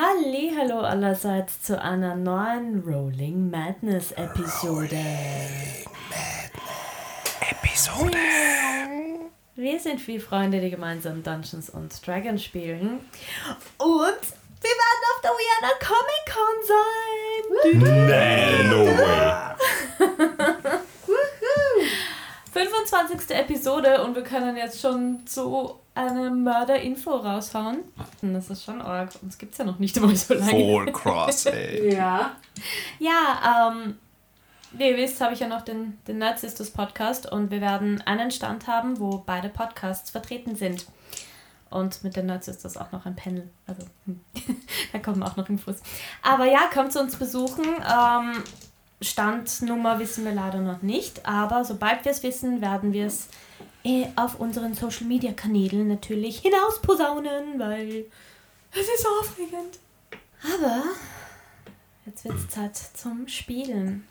Halli, hallo allerseits zu einer neuen Rolling Madness Episode. Episode. Wir sind vier Freunde, die gemeinsam Dungeons und Dragons spielen. Und wir werden auf der Vienna Comic Con sein. Nee, no way. 25. Episode und wir können jetzt schon so eine Mörder-Info raushauen. Das ist schon arg. Uns gibt es ja noch nicht einmal so lange. Voll cross, ey. Ja. Ja, ähm, wie ihr wisst, habe ich ja noch den, den Nerd Sisters Podcast und wir werden einen Stand haben, wo beide Podcasts vertreten sind. Und mit den Nerd Sisters auch noch ein Panel. Also, da kommen auch noch Infos. Aber ja, kommt zu uns besuchen. Ähm, Standnummer wissen wir leider noch nicht, aber sobald wir es wissen, werden wir es auf unseren Social Media Kanälen natürlich hinausposaunen, weil es ist aufregend. Aber jetzt wird es Zeit zum Spielen.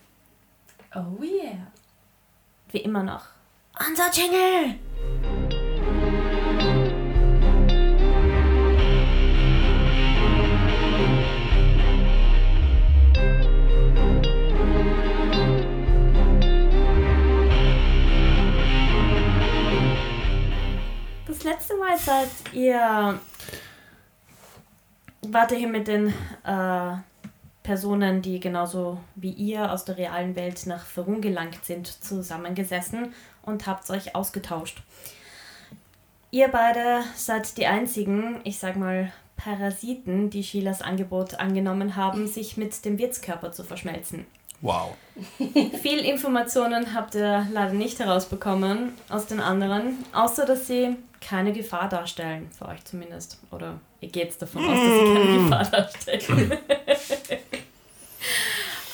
Oh yeah. Wie immer noch. Unser Jingle! Letzte Mal seid ihr. Wart ihr hier mit den äh, Personen, die genauso wie ihr aus der realen Welt nach Verun gelangt sind, zusammengesessen und habt euch ausgetauscht. Ihr beide seid die einzigen, ich sag mal, Parasiten, die Sheilas Angebot angenommen haben, sich mit dem Wirtskörper zu verschmelzen. Wow. Viel Informationen habt ihr leider nicht herausbekommen aus den anderen, außer dass sie keine Gefahr darstellen, für euch zumindest. Oder ihr geht davon aus, dass sie keine Gefahr darstellen.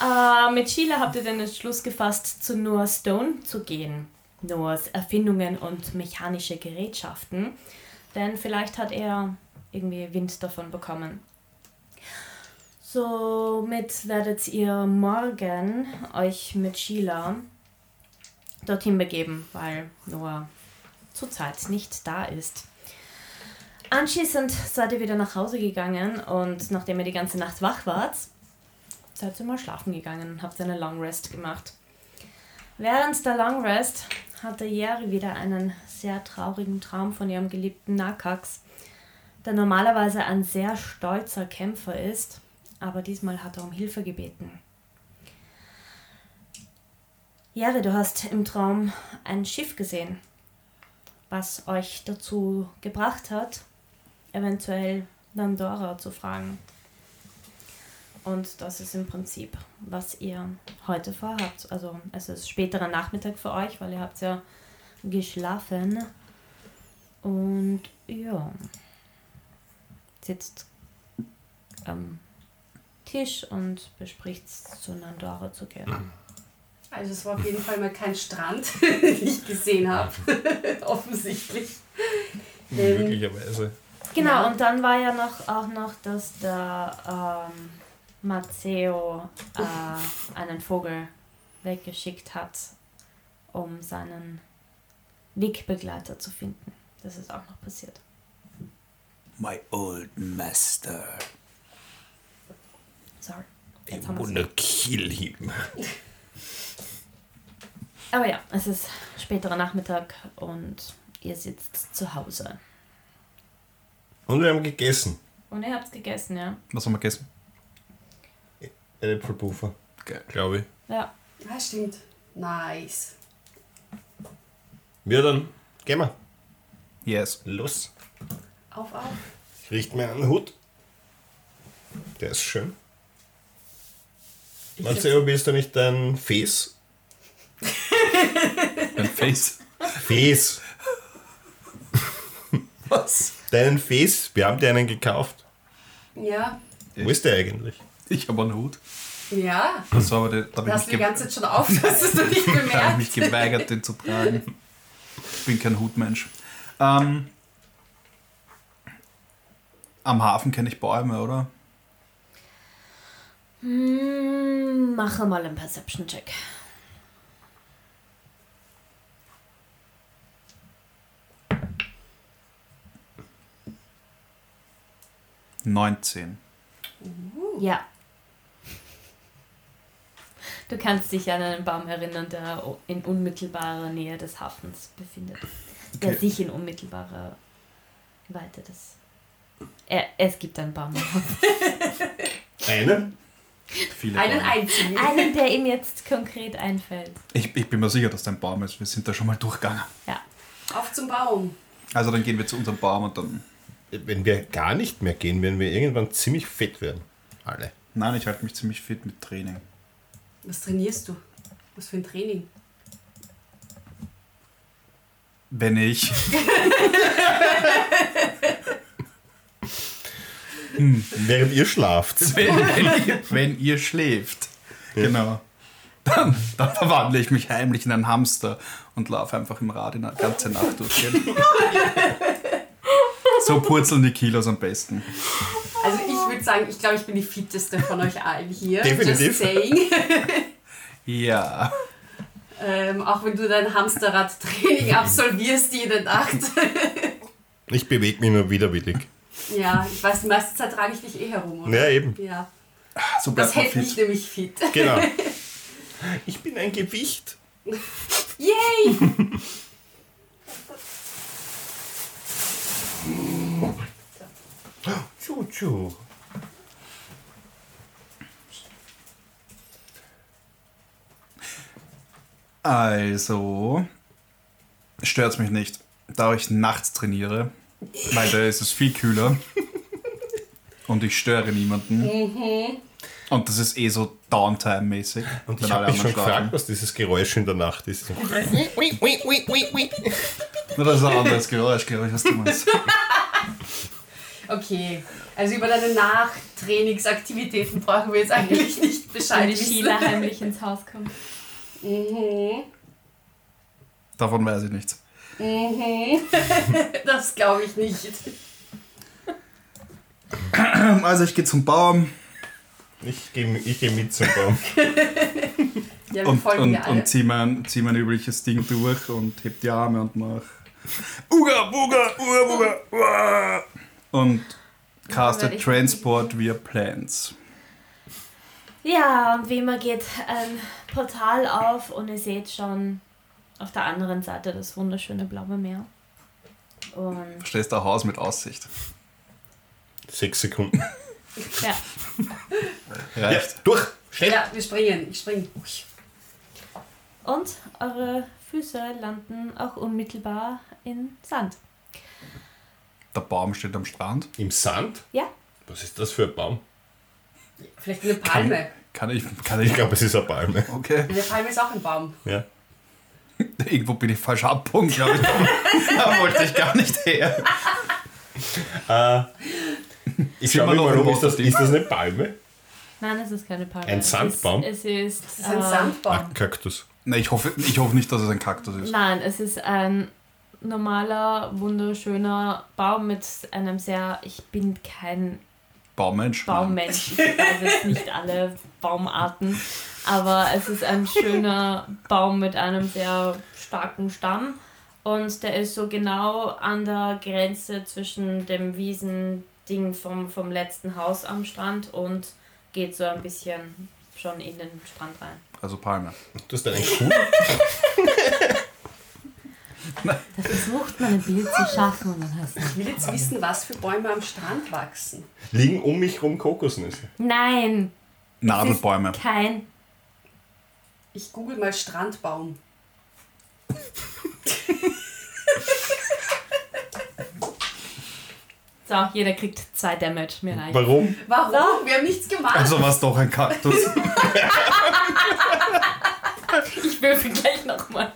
äh, mit Sheila habt ihr den Entschluss gefasst, zu Noah Stone zu gehen. Noahs Erfindungen und mechanische Gerätschaften. Denn vielleicht hat er irgendwie Wind davon bekommen. Somit werdet ihr morgen euch mit Sheila dorthin begeben, weil Noah zurzeit nicht da ist. Anschließend seid ihr wieder nach Hause gegangen und nachdem ihr die ganze Nacht wach wart, seid ihr mal schlafen gegangen und habt eine Long Rest gemacht. Während der Long Rest hatte Jerry wieder einen sehr traurigen Traum von ihrem geliebten Nakax, der normalerweise ein sehr stolzer Kämpfer ist, aber diesmal hat er um Hilfe gebeten. Jerry, du hast im Traum ein Schiff gesehen, was euch dazu gebracht hat, eventuell Nandora zu fragen. Und das ist im Prinzip, was ihr heute vorhabt. Also es ist späterer Nachmittag für euch, weil ihr habt ja geschlafen. Und ja, sitzt am Tisch und bespricht zu Nandora zu gehen. Also es war auf jeden Fall mal kein Strand, den ich gesehen habe. Offensichtlich. Ähm, Möglicherweise. Genau, Ja. und dann war ja noch auch noch, dass der ähm, Matteo äh, einen Vogel weggeschickt hat, um seinen Wegbegleiter zu finden. Das ist auch noch passiert. My old master. Sorry. Jetzt haben wir's. wanna kill him. Aber ja, es ist späterer Nachmittag und ihr sitzt zu Hause. Und wir haben gegessen. Und ihr habt gegessen, ja? Was haben wir gegessen? Äpfelpuffer. Glaube ich. Ja. ah, stimmt. Nice. Wir dann gehen wir. Yes. Los. Auf, auf. Ich richte mir einen Hut. Der ist schön. Ich Marcelo, bist du nicht dein Fes? Ein Face. Fes. Was? Deinen Fes? Wir haben dir einen gekauft. ja. Wo ist der eigentlich? Ich habe einen Hut. Ja. Das war aber der, da Du habe ich, hast mich die ganze Zeit schon auf, hast du nicht da hab ich bemerkt. mich geweigert, den zu tragen. Ich bin kein Hutmensch. Ähm, am Hafen kenne ich Bäume, oder? Hm, mache mal einen Perception-Check. 19. Ja. Du kannst dich an einen Baum erinnern, der in unmittelbarer Nähe des Hafens befindet. Der Okay. sich in unmittelbarer Weite des. Er, es gibt einen Baum. Einen? Viele Einen Bäume. einzigen. einen, der ihm jetzt konkret einfällt. Ich, ich bin mir sicher, dass da ein Baum ist. Wir sind da schon mal durchgegangen. Ja. Auf zum Baum. Also dann gehen wir zu unserem Baum und dann. Wenn wir gar nicht mehr gehen, werden wir irgendwann ziemlich fett werden. Alle. Nein, ich halte mich ziemlich fit mit Training. Was trainierst du? Was für ein Training? Wenn ich. Während ihr schlaft. wenn, wenn, ihr, wenn ihr schläft. Genau. Dann, dann verwandle ich mich heimlich in einen Hamster und laufe einfach im Rad in der ganze Nacht durch. so purzeln die Kilos am besten. Also ich würde sagen, ich glaube, ich bin die fitteste von euch allen hier. Definitiv. Just saying. Ja. Ähm, auch wenn du dein Hamsterrad-Training absolvierst jede Nacht. Ich bewege mich nur widerwillig. Ja, ich weiß, die meiste Zeit trage ich dich eh herum, oder? Ja, eben. Ja. So Das bleibt man hält mich fit. nämlich fit. Genau. Ich bin ein Gewicht. Yay! Tschu, tschu. Also, stört es mich nicht, da ich nachts trainiere, weil da ist es viel kühler und ich störe niemanden. Und das ist eh so Downtime-mäßig. Und ich habe alle mich schon anderen schlafen. gefragt, was dieses Geräusch in der Nacht ist. Na, das ist ein anderes Geräusch, glaube ich, was du meinst. Okay, also über deine Nachtrainingsaktivitäten brauchen wir jetzt eigentlich nicht Bescheid Wenn Sheila heimlich ins Haus kommt. Mhm. Davon weiß ich nichts. Mhm. Das glaube ich nicht. Also ich gehe zum Baum Ich gehe ich geh mit zum Baum. Ja, wir und, und, und zieh mein, zieh mein übliches Ding durch und heb die Arme und mach Uga, Buga, Uga, Buga, Uah. und caste werde ich- Transport via Plants. Ja, und wie immer geht ein Portal auf und ihr seht schon auf der anderen Seite das wunderschöne blaue Meer. Und Verstehst du, ein Haus mit Aussicht. Sechs Sekunden. ja, Ja, Reicht. durch! Schnell! Ja, wir springen. Ich spring. und eure Füße landen auch unmittelbar in Sand. Der Baum steht am Strand. Im Sand? Ja, Was ist das für ein Baum? Vielleicht eine Palme. Kann ich, kann ich, Ich glaube, es ist eine Palme. okay. Eine Palme ist auch ein Baum. Ja. Irgendwo bin ich falsch abbogen, glaube ich. da wollte ich gar nicht her. Äh, ich Sind schaue wir mir noch mal im um, ist das, ist das eine Palme? nein, es ist keine Palme. Ein Es ist- Sandbaum? Es ist, Das ist ein äh, Sandbaum. Kaktus. Ne, ich hoffe, ich hoffe nicht, dass es ein Kaktus ist. Nein, es ist ein normaler, wunderschöner Baum mit einem sehr. Ich bin kein Baummensch. Baummensch. Ich weiß jetzt nicht alle Baumarten. Aber es ist ein schöner Baum mit einem sehr starken Stamm. Und der ist so genau an der Grenze zwischen dem Wiesending vom, vom letzten Haus am Strand und geht so ein bisschen schon in den Strand rein. Also Palme. Du hast einen Kuh? Da versucht man ein Bild zu schaffen und dann hast du. Ich will jetzt wissen, was für Bäume am Strand wachsen. Liegen um mich rum Kokosnüsse. Nein! es Nadelbäume. Kein. Ich google mal Strandbaum. So, jeder kriegt zwei Damage. Mir reicht. Warum? Warum? Wir haben nichts gemacht. Also war es doch ein Kaktus. Ich würfel gleich nochmal.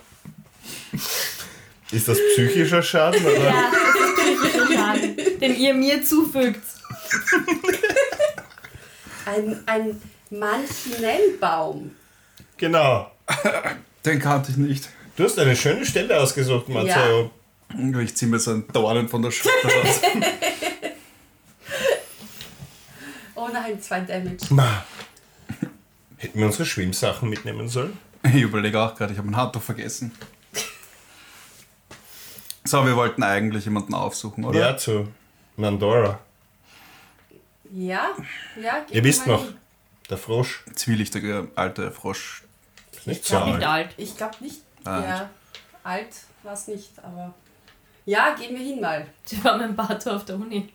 Ist das psychischer Schaden? Oder? Ja, das ist psychischer Schaden, den ihr mir zufügt. Ein, ein Manchinellbaum. Genau. Den kannte ich nicht. Du hast eine schöne Stelle ausgesucht, Marzio. Ich ziehe mir so einen Dornen von der Schulter raus. Oh nein, zwei Damage. Ma. Hätten wir unsere Schwimmsachen mitnehmen sollen? Ich überlege auch gerade, ich habe ein Handtuch vergessen. So, wir wollten eigentlich jemanden aufsuchen, oder? Ja, zu Nandora. Ja, ja. Ihr wisst noch, hin. der Frosch Zwielichtige alte Frosch. Nicht Ich so glaub Nicht alt. alt. Ich glaube nicht. Ah, ja, alt war es nicht, aber. Ja, gehen wir hin mal. Sie war mit dem Bato auf der Uni.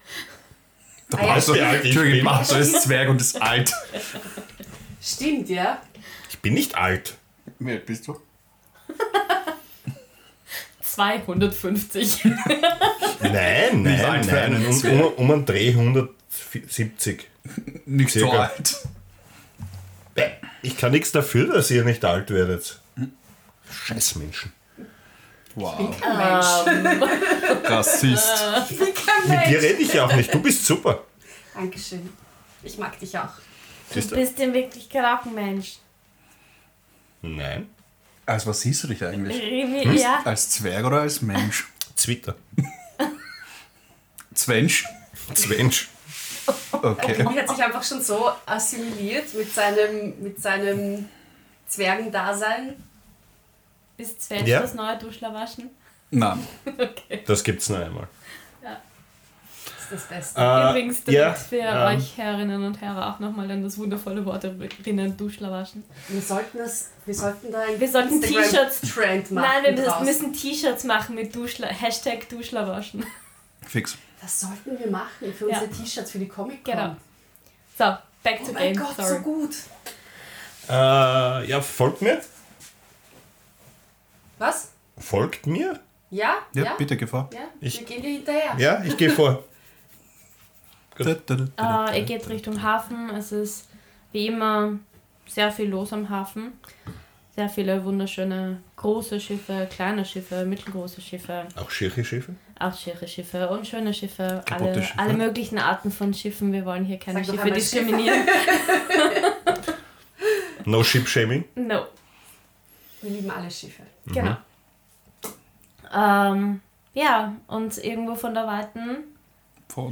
Der Ah ja, alt Entschuldigung, ist Zwerg und ist alt. Stimmt, ja. Ich bin nicht alt. Wie alt bist du? 250. Nein, nein, alt nein. Um, um, um einen Dreh 170. Nicht so Circa. alt. Ich kann nichts dafür, dass ihr nicht alt werdet. Scheiß Menschen. Wow. Kein Mensch. Rassist. Ich bin kein Mit dir Mensch. rede ich ja auch nicht. Du bist super. Dankeschön. Ich mag dich auch. Du Siehst du? bist in Wirklichkeit auch ein Mensch. Nein. Als was siehst du dich eigentlich? Wie- Ja. Als Zwerg oder als Mensch? Zwitter. Zwensch? Zwensch. Okay. Kimi hat sich einfach schon so assimiliert mit seinem, mit seinem Zwergendasein. Ist Sven Ja. das neue Duschlerwaschen? Nein. Das gibt's noch einmal. Das ist das Beste. Äh, Übrigens, damit ja, wir ähm, euch Herrinnen und Herren auch nochmal an das wundervolle Wort erinnern, Duschlerwaschen. Wir sollten das, wir sollten da ein Wir sollten T-Shirts- Trend machen. Nein, wir draus. müssen, müssen T-Shirts machen mit Duschler, Hashtag Duschlerwaschen. Fix. Das sollten wir machen für Ja. unsere T-Shirts für die Comic Con. Genau. So, back Oh to mein game. Gott, Sorry. so gut. Äh, ja, folgt mir. Was? Folgt mir? Ja? Ja, bitte, Gefahr. Ja, Ich- wir gehen dir hinterher. Ja, ich gehe vor. Äh, ihr geht Richtung Hafen. Es ist wie immer sehr viel los am Hafen. Sehr viele wunderschöne große Schiffe, kleine Schiffe, mittelgroße Schiffe, Auch Schirche-Schiffe? auch schicke Schiffe und schöne Schiffe. Kaputte Alle, Schiffe. alle möglichen Arten von Schiffen. Wir wollen hier keine Sag Schiffe Schiffe. diskriminieren. No Ship-Shaming? No, Wir lieben alle Schiffe. genau. Ähm, ja, und irgendwo von der Weiten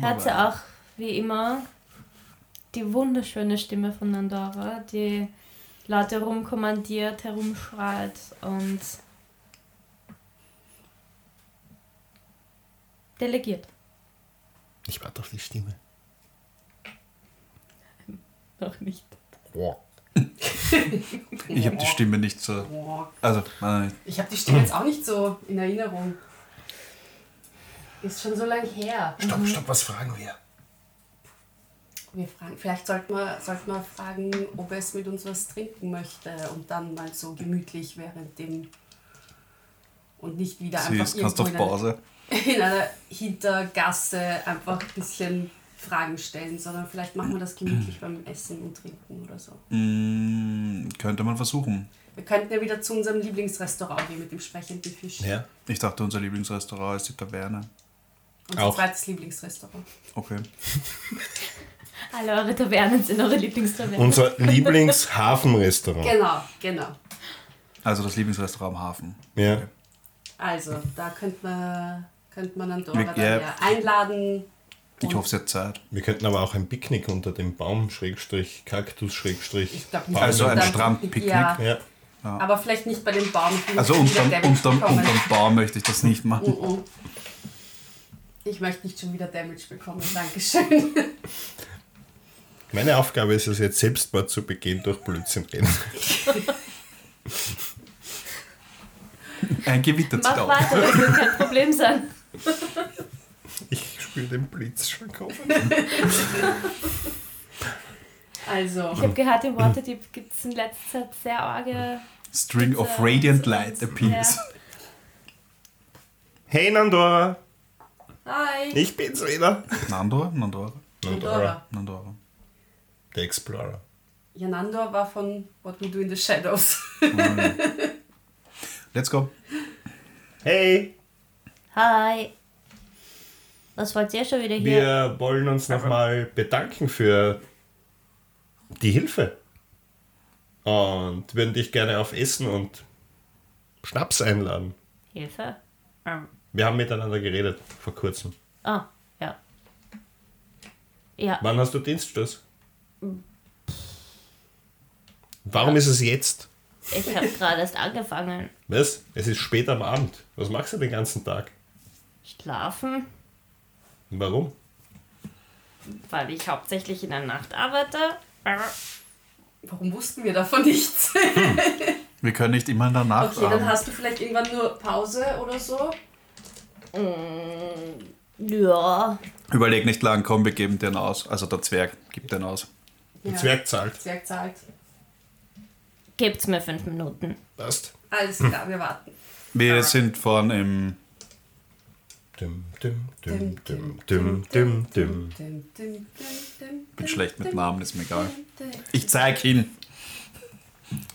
hört sie auch wie immer die wunderschöne Stimme von Nandora, die laut herumkommandiert, herumschreit und delegiert. Ich warte auf die Stimme. Noch nicht. Ich habe die Stimme nicht so. Also, äh, Ich habe die Stimme jetzt auch nicht so in Erinnerung. Ist schon so lang her. Stopp, stopp, was fragen wir? Wir fragen, vielleicht sollten wir, sollten wir fragen, ob er es mit uns was trinken möchte und dann mal so gemütlich während dem und nicht wieder einfach siehst, kannst irgendwo auf in, einer, Pause. in einer Hintergasse einfach ein bisschen Fragen stellen, sondern vielleicht machen wir das gemütlich beim Essen und Trinken oder so. Mm, könnte man versuchen. Wir könnten ja wieder zu unserem Lieblingsrestaurant gehen mit dem sprechenden Fisch. Ja. Ich dachte, unser Lieblingsrestaurant ist die Taverne. Unser Auch. zweites Lieblingsrestaurant. Okay. Alle eure Tavernen sind eure Lieblingstavernen. Unser Lieblingshafenrestaurant. Genau, genau. Also das Lieblingsrestaurant am Hafen. Ja. Also, da könnte man, könnte man dann Dora ja. ja einladen. Ich hoffe, sie hat Zeit. Wir könnten aber auch ein Picknick unter dem Baum, Schrägstrich, Kaktus, Schrägstrich. Ich glaube nicht. Also ein Strandpicknick? Ja, Ja. aber vielleicht nicht bei dem Baum. Also unterm, unterm, bekommen. unterm Baum möchte ich das nicht machen. Mm, mm. Ich möchte nicht schon wieder Damage bekommen. Dankeschön. Meine Aufgabe ist es jetzt, Selbstmord zu begehen durch Blödsinn reden. Ein Gewitter zieht Mach weiter, das wird kein Problem sein. Ich spüre den Blitz schon kommen. Also, Ich habe gehört, im Waterdeep gibt es in letzter Zeit sehr arge. String of radiant light appears. Ja. Hey Nandora, hi. ich bin's wieder. Nandor? Nandor? Nandora. Nandor. Der Explorer. Ja, Nandor war von What We Do in the Shadows. Let's go. Hey, Hi. Was wollt ihr schon wieder hier? wir wollen uns nochmal bedanken für die Hilfe. Und würden dich gerne auf Essen und Schnaps einladen. Hilfe? Ähm. Wir haben miteinander geredet vor kurzem. Ah, ja. Ja, Wann hast du Dienstschluss? Warum ist es jetzt? ich habe gerade erst angefangen. Was? Es ist spät am Abend. Was machst du den ganzen Tag? Schlafen? Warum? weil ich hauptsächlich in der Nacht arbeite. Warum wussten wir davon nichts? Wir können nicht immer in der Nacht Okay, dann hast du vielleicht irgendwann nur Pause oder so. Ja. Überleg nicht lang, komm, wir geben den aus. Also der Zwerg gibt den aus. Der Ja. Zwerg zahlt. Zwerg zahlt. Gibt's mir fünf Minuten. Passt. Alles klar, wir warten. Wir sind vorn im. Bin schlecht mit Namen, ist mir egal. Ich zeig hin.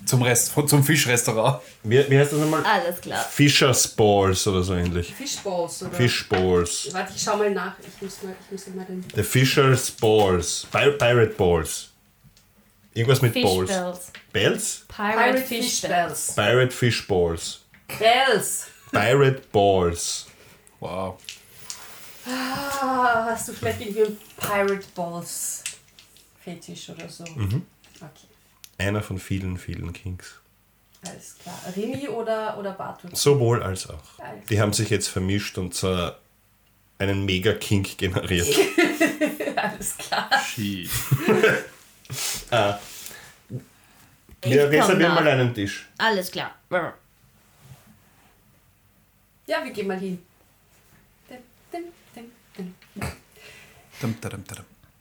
Zum Rest, zum Fischrestaurant. Wie, wie heißt das nochmal? Alles klar. Fischer's Balls oder so ähnlich. Fishballs, oder? Fishballs. Warte, ich schau mal nach. Ich muss mal, ich muss mal den. The Fisher's Balls. Pir Pirate Balls. Irgendwas mit Balls. Fishbells. Bells? Pirate, Pirate Fish Fish Bells. Bells. Pirate Fish Balls. Bells! Pirate Balls. Wow. Ah, hast du vielleicht irgendwie einen Pirate Balls Fetisch oder so? Mhm. Okay, Einer von vielen, vielen Kings. alles klar. Remy oder, oder Batu? Sowohl als auch. Geil. Die haben sich jetzt vermischt und so einen Mega-Kink generiert. alles klar. Shit. Ich reservieren mal einen Tisch. Alles klar. Ja, wir gehen mal hin.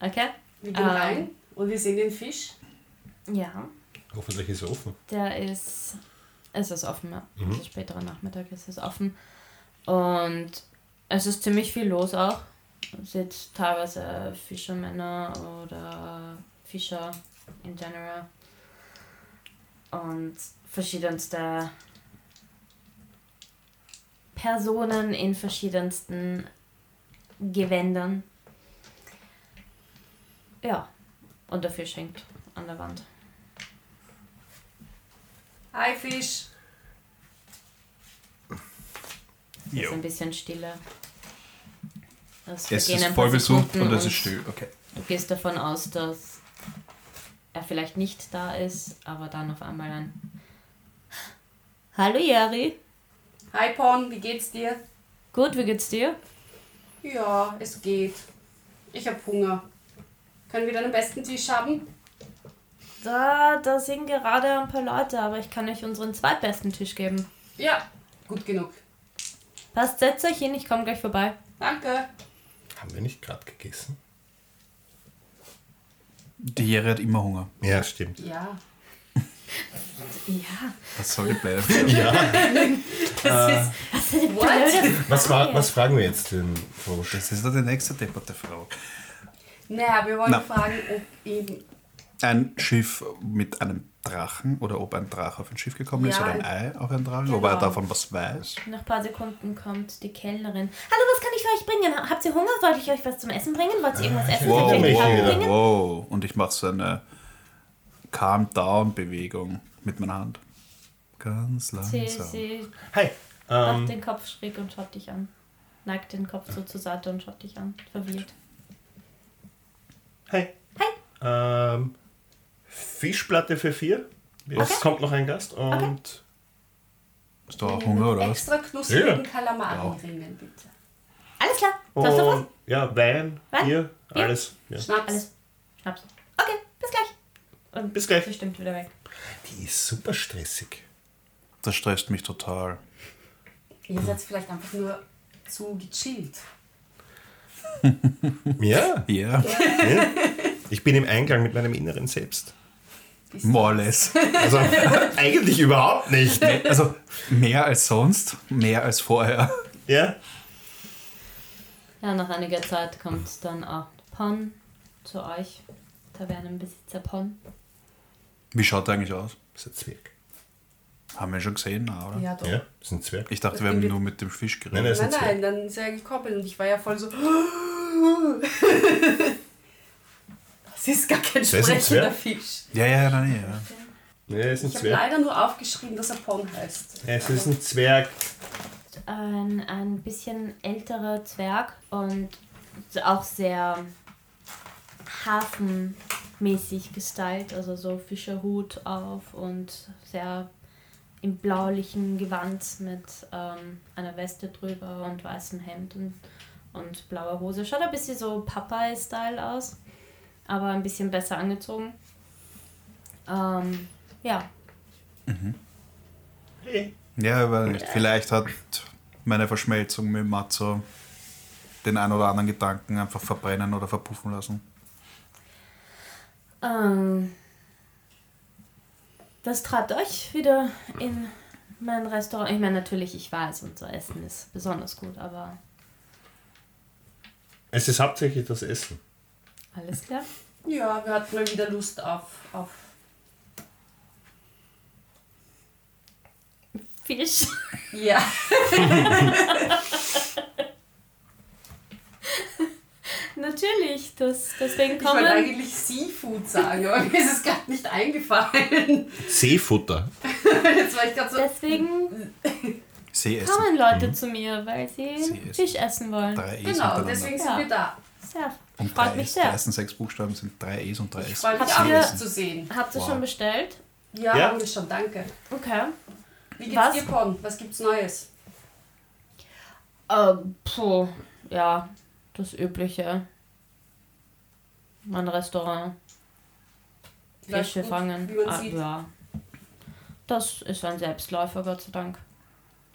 Okay? Wir gehen Ähm. rein und wir sehen den Fisch. Ja. Hoffentlich ist er offen. Der ist. Es ist offen, ja. Also späterer Nachmittag ist es offen. Und es ist ziemlich viel los auch. Es sind teilweise Fischermänner oder Fischer in general. Und verschiedenste Personen in verschiedensten Gewändern. Ja. Und der Fisch hängt an der Wand. Hi Fisch. Es ist ein bisschen Stille. Es, Es ist voll besucht und es ist still. Okay. Du gehst davon aus, dass er vielleicht nicht da ist, aber dann auf einmal ein Hallo Jari. Hi Pon, wie geht's dir? Gut, wie geht's dir? Ja, es geht. Ich hab Hunger. Können wir dann am besten Tisch haben? Da, da sind gerade ein paar Leute, aber ich kann euch unseren zweitbesten Tisch geben. Ja, gut genug. Passt, setzt euch hin, ich komme gleich vorbei. Danke. Haben wir nicht gerade gegessen? Die Jere hat immer Hunger. Ja, stimmt. Ja, Ja, Was soll die bleiben? Ja. das ist. What? Was, fra was fragen wir jetzt den Frosch? Das ist doch die nächste depperte Frage. Naja, wir wollen Na. fragen, ob eben. Ein Schiff mit einem Drachen oder ob ein Drache auf ein Schiff gekommen ist Ja, oder ein Ei auf ein Drachen, ob genau. er davon was weiß. nach ein paar Sekunden kommt die Kellnerin. Hallo, was kann ich für euch bringen? Habt ihr Hunger? Sollte ich euch was zum Essen bringen? Wollt ihr irgendwas essen? Wow, bringen? wow. Und ich mache so eine Calm-Down-Bewegung mit meiner Hand. Ganz Sie, langsam. sie Hi. macht Ähm, den Kopf schräg und schaut dich an. Neigt den Kopf so zur Seite und schaut dich an. Verwirrt. hi. Hi. Ähm, Fischplatte für vier. Es Okay. kommt noch ein Gast und Hast du auch Hunger oder was? Extra knusprigen Ja. Kalamari-Ringen, bitte. Alles klar. Sonst noch was? Ja, Wein, Wein? Bier, Bier? alles. Ja. Schnaps. Alles. Schnaps. Okay, bis gleich. Und Bis gleich. sie stimmt wieder weg. Die ist super stressig. Das stresst mich total. Ihr seid vielleicht einfach nur zu gechillt. Ja, Ja, ja. Ich bin im Einklang mit meinem inneren Selbst. Bis more or less. Also eigentlich überhaupt nicht. Also mehr als sonst, mehr als vorher. Ja? Ja, nach einiger Zeit kommt dann auch Pon zu euch. Tavernenbesitzer Pon. Wie schaut er eigentlich aus? Das ist ein Zwerg. Haben wir schon gesehen, oder? Ja, doch. Ja, das ist ein Zwerg. Ich dachte, Das wir haben nur mit dem Fisch Nein, geredet. Nein, ist ein nein, dann ist er gekoppelt und ich war ja voll so. Das ist gar kein ein sprechender. Fisch. Ja, ja, nein, ja. Ja, er ist ein Ich habe Zwerg. leider nur aufgeschrieben, dass er Pon heißt. Es ist ein Zwerg. Ein, ein bisschen älterer Zwerg und auch sehr hafenmäßig gestylt, also so Fischerhut auf und sehr im blaulichen Gewand mit ähm, einer Weste drüber und weißem Hemd und und blauer Hose. Schaut ein bisschen so Popeye-Style aus, aber ein bisschen besser angezogen. Ähm, ja, Hey. Ja, aber nicht. Vielleicht hat meine Verschmelzung mit Matzo den ein oder anderen Gedanken einfach verbrennen oder verpuffen lassen. Ähm, das trat euch wieder in mein Restaurant. Ich meine, natürlich, ich weiß, unser Essen ist besonders gut, aber Es ist hauptsächlich das Essen. Alles klar. Ja, wir hatten mal wieder Lust auf, auf Fisch. ja. natürlich, das, deswegen Ich wollte kommen. eigentlich Seafood sagen, aber mir ist es gerade nicht eingefallen. Seefutter. Jetzt war ich gerade so. Deswegen kommen Leute zu mir, weil sie Sie. Fisch essen wollen. Drei Genau, deswegen sind Ja. wir da. Sehr. Und Freut drei mich E's. sehr. Die ersten sechs Buchstaben sind drei E's und drei Ich S. freue mich Habt auch, zu sehen. Habt ihr Wow. schon bestellt? Ja, Ja. haben wir schon, danke. Okay. Wie geht's Was? dir, Con? Was gibt's Neues? Äh, puh, ja, das Übliche. Mein Restaurant. Läuft Fische gut, fangen. Wie man Ah, sieht. ja. Das ist ein Selbstläufer, Gott sei Dank.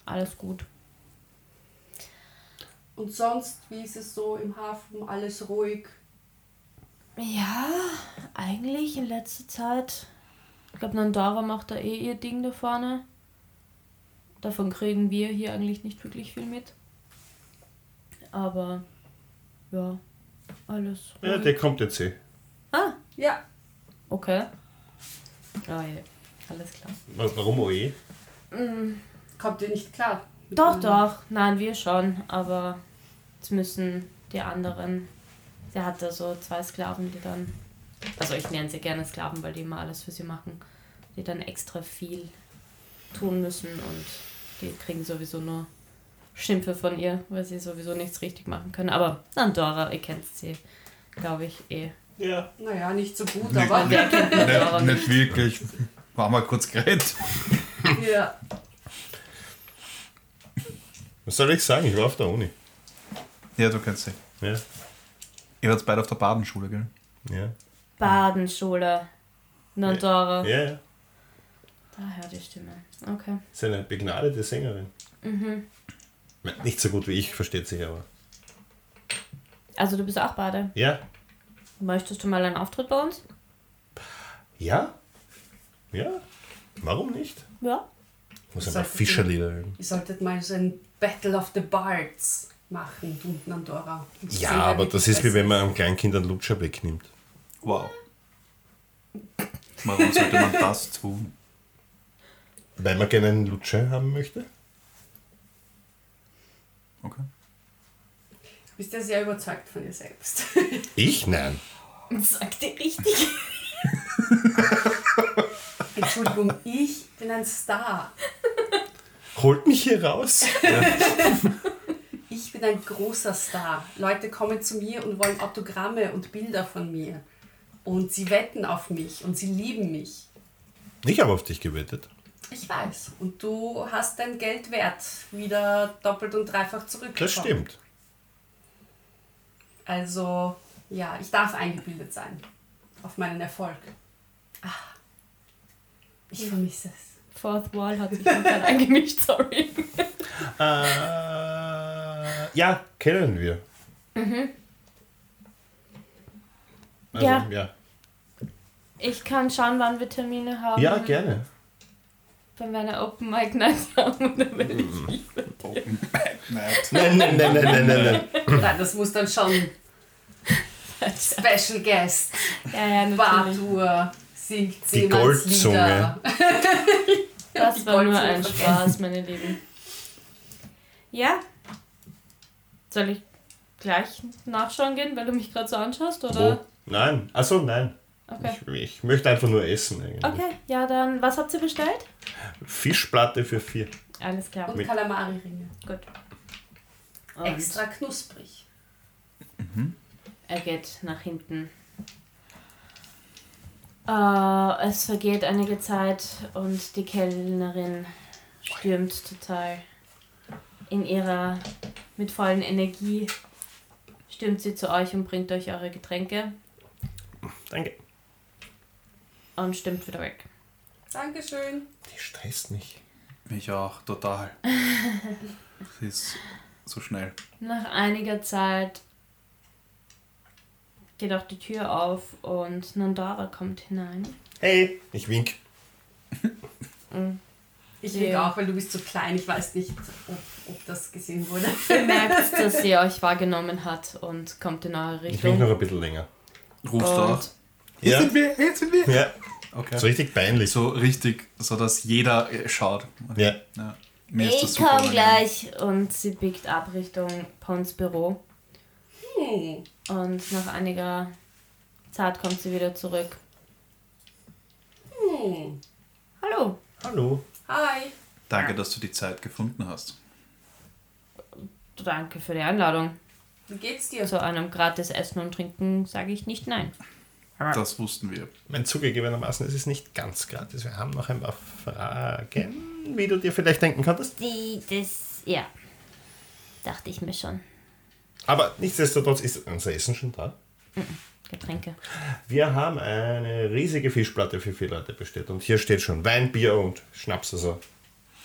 Alles gut. Und sonst, wie ist es so im Hafen? Alles ruhig? Ja, eigentlich in letzter Zeit. Ich glaube, Nandora macht da eh ihr Ding da vorne. Davon kriegen wir hier eigentlich nicht wirklich viel mit. Aber ja, alles. Ja, ruhig. der kommt jetzt eh. ah, Ja. okay. Oh je, alles klar. Wa- Warum OE? Kommt ihr nicht klar? Doch, doch, nein, wir schon, aber jetzt müssen die anderen. Sie hatte so zwei Sklaven, die dann. Also ich nenne sie gerne Sklaven, weil die immer alles für sie machen. Die dann extra viel tun müssen und die kriegen sowieso nur Schimpfe von ihr, weil sie sowieso nichts richtig machen können. Aber Nandora, ihr kennt sie, glaube ich, eh. Ja. Naja, nicht so gut, Nicht, aber. Nicht, nicht? nicht wirklich. War mal kurz geredet. ja. Was soll ich sagen? Ich war auf der Uni. Ja, du kennst sie. Ja. Ihr wart beide auf der Badenschule, gell? Ja. Badenschule. Nandora. Ja, ja. Daher die Stimme. Okay. Ist eine begnadete Sängerin. Mhm. Nicht so gut wie ich, versteht sich aber. Also du bist auch Bade. Ja. Möchtest du mal einen Auftritt bei uns? Ja? Ja? Warum nicht? Ja. Ich muss einfach sollte Fischerlieder hören. Ihr solltet mal so ein Battle of the Bards machen, du und Nandora. Und Ja, aber wirklich das ist wie wenn man einem Kleinkind einen Lutscher wegnimmt. Wow. Warum sollte man das tun? Weil man gerne einen Lutscher haben möchte? Okay. Du bist ja sehr überzeugt von dir selbst. Ich? Nein. Sagt ihr richtig? Entschuldigung, ich bin ein Star. Holt mich hier raus. Ich bin ein großer Star. Leute kommen zu mir und wollen Autogramme und Bilder von mir. Und sie wetten auf mich und sie lieben mich. Ich habe auf dich gewettet. Ich weiß. Und du hast dein Geld wert wieder doppelt und dreifach zurückbekommen. Das stimmt. Also, ja, ich darf eingebildet sein. Auf meinen Erfolg. Ah, ich vermisse es. Fourth Wall hat sich manchmal eingemischt, sorry. Äh, ja, kennen wir. Also, Ja. ja. Ich kann schauen, wann wir Termine haben. Ja, gerne. Wenn wir eine Open Mic Night haben, oder wenn ich liebe. Nein. Nein, nein, nein, nein, nein, nein, nein. Nein, das muss dann schon Special Guest. Ja, ja, natürlich. Bartour singt Die Goldzunge. Das Die war nur ein. Spaß, meine Lieben. Ja. Soll ich gleich nachschauen gehen, weil du mich gerade so anschaust, oder? Wo? Nein. Achso, nein. Okay. Ich, ich möchte einfach nur essen eigentlich. Okay, ja, dann, was habt ihr bestellt? Fischplatte für vier. Alles klar. Und Kalamari-Ringe. Gut. Und Extra knusprig. er geht nach hinten. Äh, es vergeht einige Zeit und die Kellnerin stürmt total in ihrer mit vollen Energie stimmt sie zu euch und bringt euch eure Getränke Danke. und stimmt wieder weg. Dankeschön. Die stresst mich. Ich auch, total. Sie ist so schnell. Nach einiger Zeit geht auch die Tür auf und Nandora kommt hinein. Hey, ich wink. Ich will auch, weil du bist so klein. Ich weiß nicht, ob, ob das gesehen wurde. Ihr merkt, dass sie euch wahrgenommen hat und kommt in eure Ich wink Richtung. noch ein bisschen länger. Rufst du auch? Und Ja, wir, hier sind wir. ja. Okay. So richtig peinlich. So richtig, so dass jeder äh, schaut. Ja. Ja. Ich super komm unangenehm. gleich. Und sie biegt ab Richtung Pons Büro. Hm. Und nach einiger Zeit kommt sie wieder zurück. Hm. Hallo. Hallo. Hi. Danke, dass du die Zeit gefunden hast. Danke für die Einladung. Wie geht's dir? Zu einem gratis Essen und Trinken sage ich nicht nein. Das wussten wir. Mein zugegebenermaßen, es ist nicht ganz gratis. Wir haben noch ein paar Fragen, wie du dir vielleicht denken konntest. Die, das, ja. Dachte ich mir schon. Aber nichtsdestotrotz ist unser Essen schon da. Getränke. Wir haben eine riesige Fischplatte für vier Leute bestellt. Und hier steht schon Wein, Bier und Schnaps. Also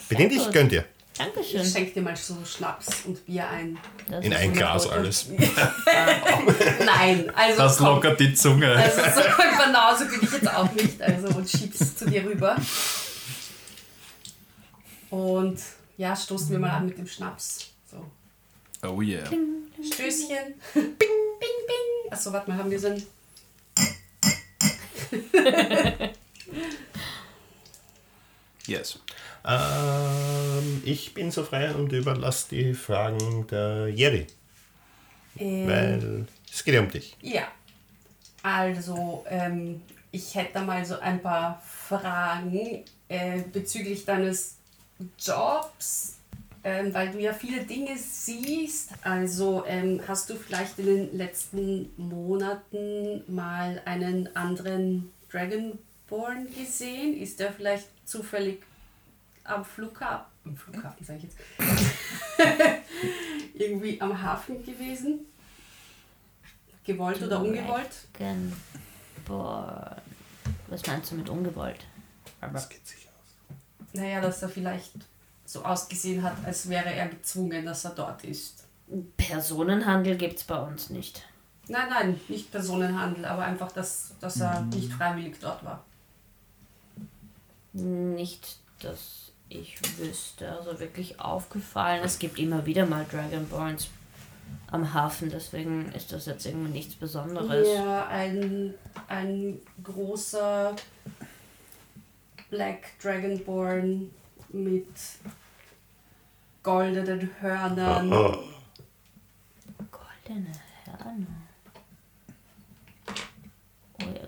bedien dich, gönn dir. Dankeschön. Ich schenke dir mal so Schnaps und Bier ein. Das In ein Glas alles. Nein, also Das komm. lockert die Zunge. Also so genauso bin ich jetzt auch nicht. Also und schieb's zu dir rüber. Und ja, stoßen wir mal an mit dem Schnaps. So. Oh yeah. Stößchen. Bing, bing, bing. Achso, warte mal, haben wir so ein. Yes. Ähm, ich bin so frei und überlasse die Fragen der Jerry. Ähm, Weil es geht ja um dich. Ja. Also, ähm, ich hätte mal so ein paar Fragen äh, bezüglich deines Jobs, ähm, weil du ja viele Dinge siehst. Also, ähm, hast du vielleicht in den letzten Monaten mal einen anderen Dragonborn gesehen? Ist der vielleicht zufällig am Flughafen, am Flughafen sage ich jetzt, irgendwie am Hafen gewesen? Gewollt oder ungewollt? Dragonborn. Was meinst du mit ungewollt? Das geht sich aus. Naja, dass er vielleicht so ausgesehen hat, als wäre er gezwungen, dass er dort ist. Personenhandel gibt es bei uns nicht. Nein, nein, nicht Personenhandel, aber einfach, dass, dass er nicht freiwillig dort war. Nicht, dass ich wüsste. Also wirklich aufgefallen. Es gibt immer wieder mal Dragonborns am Hafen, deswegen ist das jetzt irgendwie nichts Besonderes. Ja, ein, ein großer Black Dragonborn mit goldenen Hörnern. Goldene Hörner. Oh ja.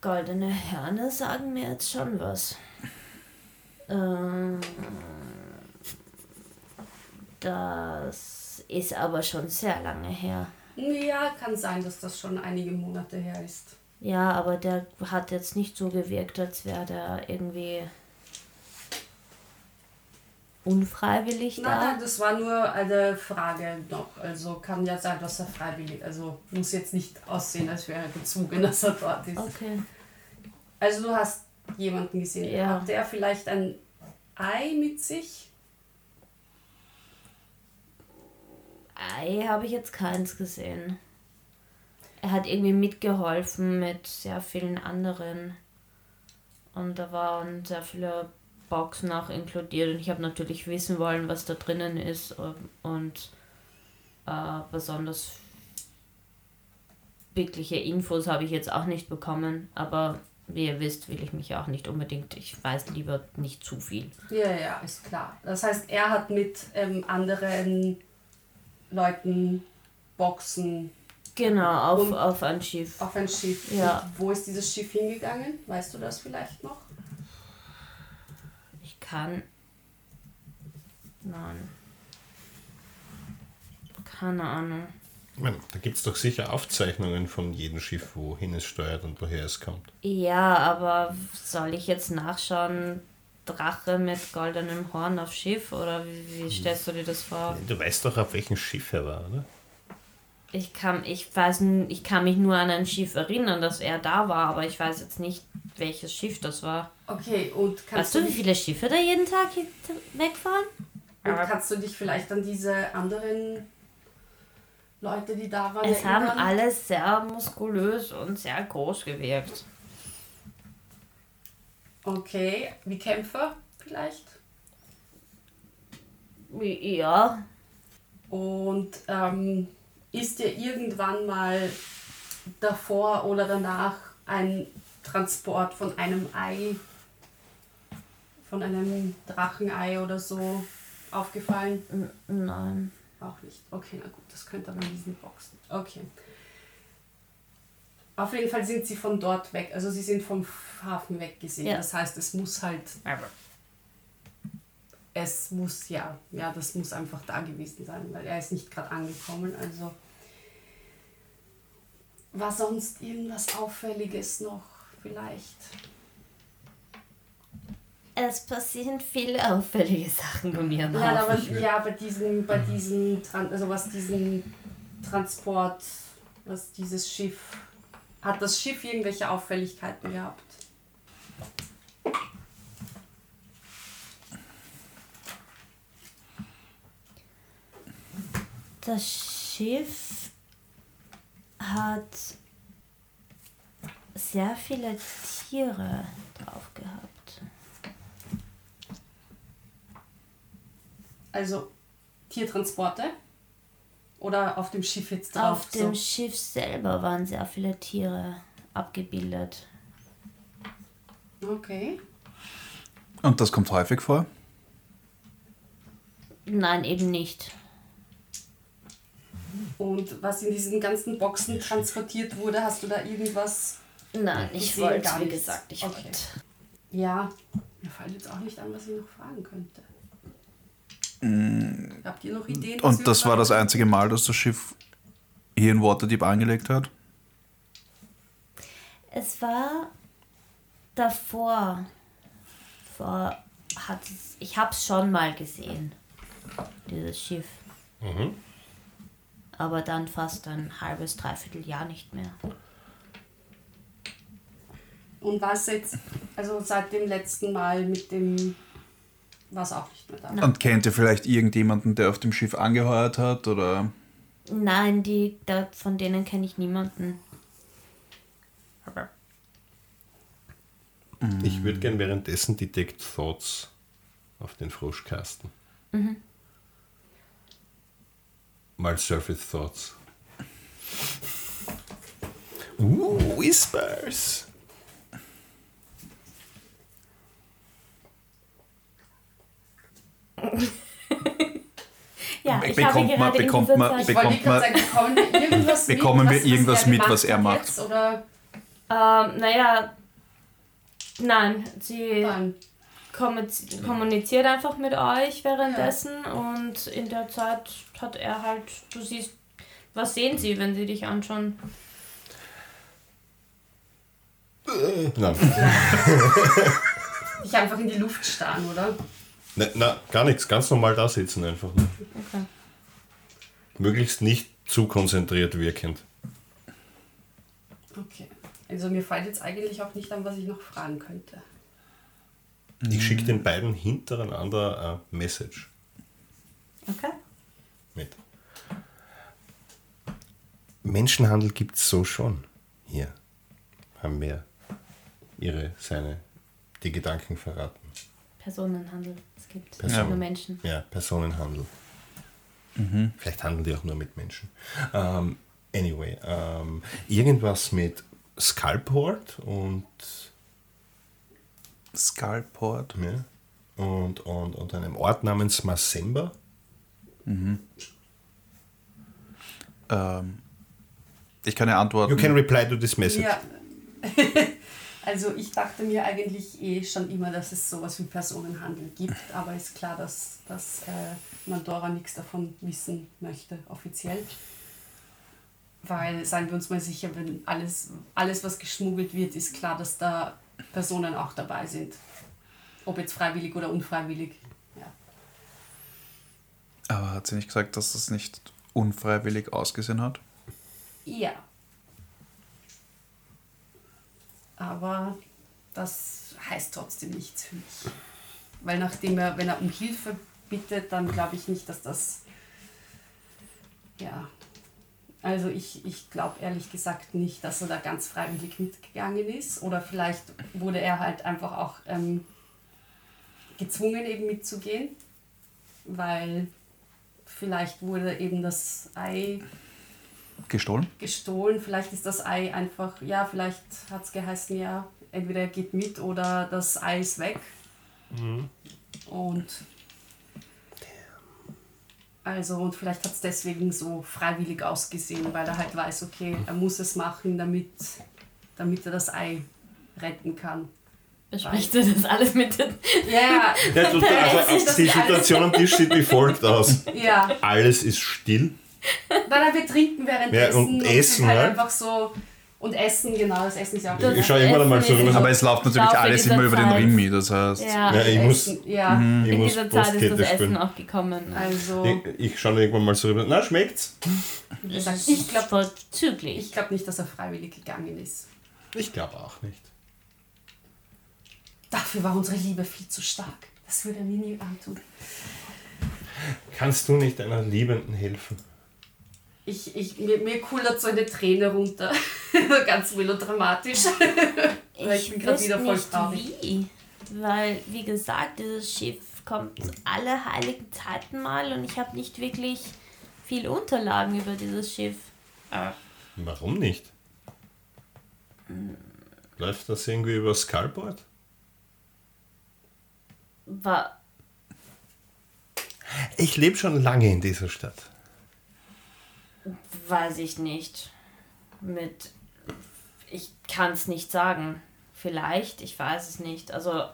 Goldene Hörner sagen mir jetzt schon was. Ähm, das ist aber schon sehr lange her. Ja, kann sein, dass das schon einige Monate her ist. Ja, aber der hat jetzt nicht so gewirkt, als wäre der irgendwie unfreiwillig Nein, da. nein, das war nur eine Frage noch. Also kann ja sein, dass er freiwillig, also muss jetzt nicht aussehen, als wäre er gezwungen, dass er dort ist. Okay. Also du hast jemanden gesehen. Ja. Hatte er vielleicht ein Ei mit sich? Ei habe ich jetzt keins gesehen. Er hat irgendwie mitgeholfen mit sehr vielen anderen. Und da waren sehr viele Boxen auch inkludiert. Und ich habe natürlich wissen wollen, was da drinnen ist. Und äh, besonders wirkliche Infos habe ich jetzt auch nicht bekommen. Aber wie ihr wisst, will ich mich auch nicht unbedingt. Ich weiß lieber nicht zu viel. Ja, ja, ist klar. Das heißt, er hat mit ähm, anderen Leuten Boxen Genau, auf, Und- auf ein Schiff. auf ein Schiff. Ja. Wo ist dieses Schiff hingegangen? Weißt du das vielleicht noch? Ich kann. Nein. Keine Ahnung. Ich meine, da gibt es doch sicher Aufzeichnungen von jedem Schiff, wohin es steuert und woher es kommt. Ja, aber soll ich jetzt nachschauen, Drache mit goldenem Horn auf Schiff oder wie, wie stellst du dir das vor? Du weißt doch, auf welchem Schiff er war, oder? Ich kann, ich weiß, ich kann mich nur an ein Schiff erinnern, dass er da war, aber ich weiß jetzt nicht, welches Schiff das war. Okay, und Weißt kannst, du, du wie viele Schiffe da jeden Tag wegfahren? und kannst du dich vielleicht an diese anderen Leute, die da waren, Es haben erinnern? alle sehr muskulös und sehr groß gewirkt. Okay, wie Kämpfer vielleicht? Ja, Und ähm, ist dir irgendwann mal davor oder danach ein Transport von einem Ei, von einem Drachenei oder so aufgefallen? nein. Auch nicht. Okay, na gut, das könnte aber in diesen Boxen. Okay. Auf jeden Fall sind sie von dort weg. Also sie sind vom Hafen weg gesehen. Ja. Das heißt, es muss halt, es muss ja, ja, das muss einfach da gewesen sein, weil er ist nicht gerade angekommen. Also war sonst irgendwas Auffälliges noch vielleicht? Es passieren viele auffällige Sachen bei mir Ja, aber ja, bei diesem, bei diesem, also was diesen Transport, was dieses Schiff, hat das Schiff irgendwelche Auffälligkeiten gehabt? Das Schiff hat sehr viele Tiere drauf gehabt. Also Tiertransporte? Oder auf dem Schiff jetzt drauf? Auf dem so? Schiff selber waren sehr viele Tiere abgebildet. Okay. Und das kommt häufig vor? Nein, eben nicht. Und was in diesen ganzen Boxen transportiert wurde, hast du da irgendwas? Nein, ich wollte, gar wie gesagt, ich Okay. wollte. Ja, mir fällt jetzt auch nicht an, was ich noch fragen könnte. Habt ihr noch Ideen? Mm. Und das war das einzige Mal, dass das Schiff hier in Waterdeep angelegt hat? Es war davor. Vor hat es, ich habe es schon mal gesehen, dieses Schiff. Mhm. Aber dann fast ein halbes, dreiviertel Jahr nicht mehr. Und was jetzt, also seit dem letzten Mal mit dem, war es auch nicht mehr da. Und kennt ihr vielleicht irgendjemanden, der auf dem Schiff angeheuert hat? Oder Nein, die, da, von denen kenne ich niemanden. Ich würde gern währenddessen Detect Thoughts auf den Froschkasten. Mal Surface Thoughts. Uh, Whispers. Ja, ich habe bekommt man- gerade bekommt in man- Zeit, bekommt gerade sagen, bekommen wir irgendwas mit? Bekommen wir was- was irgendwas er mit, was er macht? Jetzt, oder ähm, naja, nein, sie nein? Kommuniz- kommuniziert einfach mit euch währenddessen und in der Zeit hat er halt, du siehst, was sehen sie, wenn sie dich anschauen? Äh, Nein. Ich einfach in die Luft starren, oder? na, na, gar nichts. Ganz normal da sitzen einfach. Nur. Okay. Möglichst nicht zu konzentriert wirkend. Okay. Also mir fällt jetzt eigentlich auch nicht an, was ich noch fragen könnte. Ich schicke den beiden hintereinander ein Message Okay. mit. Menschenhandel gibt es so schon. Hier haben wir ihre, seine, die Gedanken verraten. Personenhandel. Es gibt Person. nur Menschen. Ja, Personenhandel. Vielleicht handeln die auch nur mit Menschen. Ähm, anyway, ähm, irgendwas mit Skullport und, Skullport? ja, und, und, und einem Ort namens Masemba. Ähm, ich kann ja antworten. You can reply to this message. Ja. also ich dachte mir eigentlich eh schon immer, dass es sowas wie Personenhandel gibt, aber ist klar, dass, dass äh, Mandora nichts davon wissen möchte, offiziell. Weil, seien wir uns mal sicher, wenn alles, alles, was geschmuggelt wird, ist klar, dass da Personen auch dabei sind. Ob jetzt freiwillig oder unfreiwillig. Ja. Aber hat sie nicht gesagt, dass das nicht unfreiwillig ausgesehen hat? Ja. Aber das heißt trotzdem nichts für mich. Weil nachdem er, wenn er um Hilfe bittet, dann glaube ich nicht, dass das. Ja. Also ich, ich glaube ehrlich gesagt nicht, dass er da ganz freiwillig mitgegangen ist. Oder vielleicht wurde er halt einfach auch ähm, gezwungen, eben mitzugehen. Weil vielleicht wurde eben das Ei Gestohlen? gestohlen. Vielleicht ist das Ei einfach, ja, vielleicht hat es geheißen, ja, entweder er geht mit oder das Ei ist weg. Und also und vielleicht hat es deswegen so freiwillig ausgesehen, weil er halt weiß, okay, er muss es machen, damit, damit er das Ei retten kann. Besprichst du das alles mit den. Ja, Ja, also, die Situation am Tisch sieht wie folgt aus. ja. Alles ist still. Nein, wir trinken währenddessen Ja, und essen, sind halt ne? einfach so und essen, genau, das Essen ist ja auch Das Ich schaue irgendwann einmal so rüber. Aber es läuft natürlich alles immer über den Zeit. Ring mit, das heißt. Ja, Ja, ich muss, Essen, ja. ich in muss dieser Zeit ist das Essen spielen. auch gekommen. Also Ich, ich schaue irgendwann mal so rüber. Na, schmeckt's? ich ist glaube vorzüglich. ich glaub nicht, dass er freiwillig gegangen ist. Ich glaube auch nicht. Dafür war unsere Liebe viel zu stark. Das würde er mir nie antun. Kannst du nicht einer Liebenden helfen? Ich, ich, mir, mir kullert so eine Träne runter. Ganz melodramatisch. Weil ich bin grad wüsste wieder voll nicht traurig. wie. Weil, wie gesagt, dieses Schiff kommt alle heiligen Zeiten mal und ich habe nicht wirklich viel Unterlagen über dieses Schiff. Äh, Warum nicht? Läuft das irgendwie über Skullboard? war, Ich lebe schon lange in dieser Stadt. Weiß ich nicht. Mit. Ich kann es nicht sagen. Vielleicht, ich weiß es nicht. Also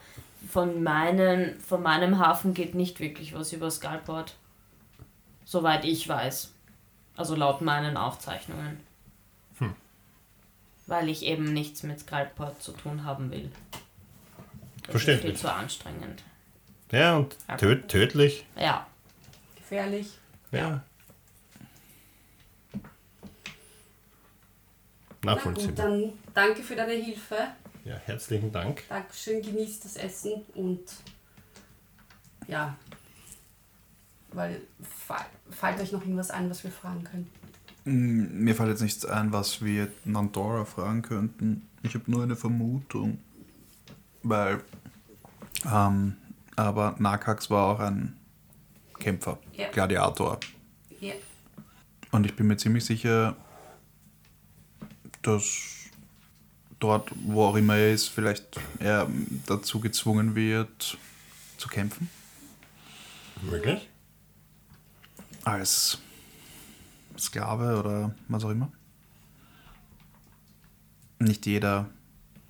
von, meinen, von meinem Hafen geht nicht wirklich was über Skullport. Soweit ich weiß. Also laut meinen Aufzeichnungen. Weil ich eben nichts mit Skullport zu tun haben will. Das Verständlich. ist viel zu anstrengend. Ja, und tö tödlich. Ja. Gefährlich. Ja. Na gut, Nachvollziehbar. dann danke für deine Hilfe. Ja, herzlichen Dank. Dankeschön, genießt das Essen und ja, weil fällt euch noch irgendwas ein, was wir fragen können? Mm, Mir fällt jetzt nichts ein, was wir Nandora fragen könnten. Ich habe nur eine Vermutung. Weil, ähm, aber Nakax war auch ein Kämpfer, Ja. Gladiator. Ja. Und ich bin mir ziemlich sicher, dass dort, wo auch immer er ist, vielleicht er dazu gezwungen wird, zu kämpfen. Wirklich? Als Sklave oder was auch immer. Nicht jeder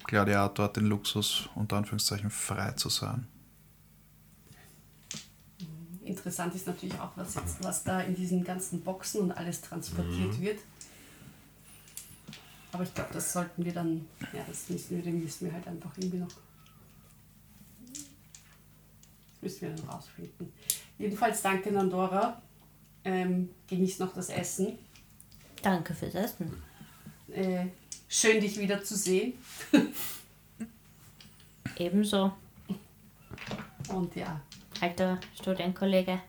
Gladiator hat den Luxus, unter Anführungszeichen, frei zu sein. Interessant ist natürlich auch, was, jetzt, was da in diesen ganzen Boxen und alles transportiert wird. Aber ich glaube, das sollten wir dann, ja, das müssen wir, den müssen wir halt einfach irgendwie noch, das müssen wir dann rausfinden. Jedenfalls danke Nandora, ähm, genieß noch das Essen. Danke fürs Essen. Äh, schön dich wieder zu sehen Ebenso, und ja, alter Studienkollege.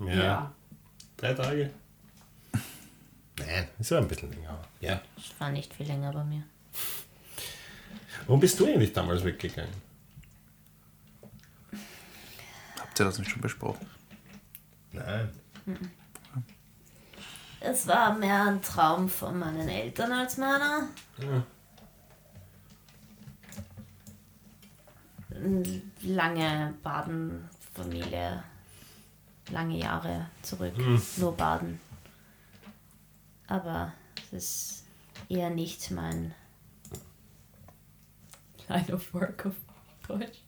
Ja. ja. Drei Tage? Nein, ist ja ein bisschen länger. Ja. Das war nicht viel länger bei mir. Warum bist du eigentlich damals weggegangen? Habt ihr das nicht schon besprochen? Nein. Es war mehr ein Traum von meinen Eltern als meiner. Ja. Lange Baden-Familie, lange Jahre zurück, nur Baden. Aber es ist eher nicht mein Line of Work auf Deutsch.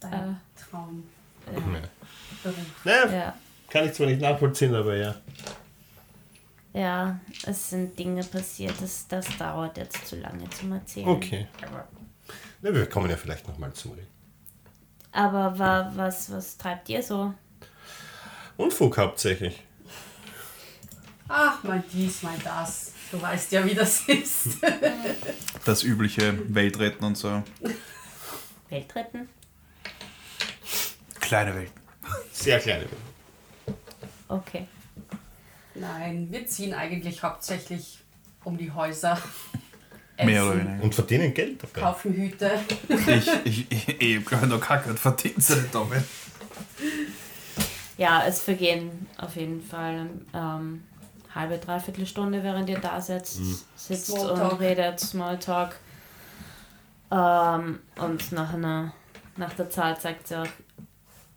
Dein Traum. Ja. Beruf. Naja, ja. kann ich zwar nicht nachvollziehen, aber ja. Ja, es sind Dinge passiert, das, das dauert jetzt zu lange zum Erzählen. Okay. Ja, wir kommen ja vielleicht nochmal zum Reden. Aber wa, was, was treibt ihr so? Unfug hauptsächlich. Ach, mal dies, mal das. Du weißt ja, wie das ist. Das übliche Weltretten und so. Welt retten? Kleine Welt. Sehr kleine. Okay. Nein, wir ziehen eigentlich hauptsächlich um die Häuser. Mehr oder essen, weniger. Und verdienen Geld dabei. Kaufen Hüte. Ich, ich, ich, ich habe noch kacke und verdient sie nicht damit. Ja, es vergehen auf jeden Fall ähm, halbe, dreiviertel Stunde, während ihr da sitzt, sitzt Smalltalk. und redet, Smalltalk. Ähm, und nach, einer, nach der Zeit sagt sie auch,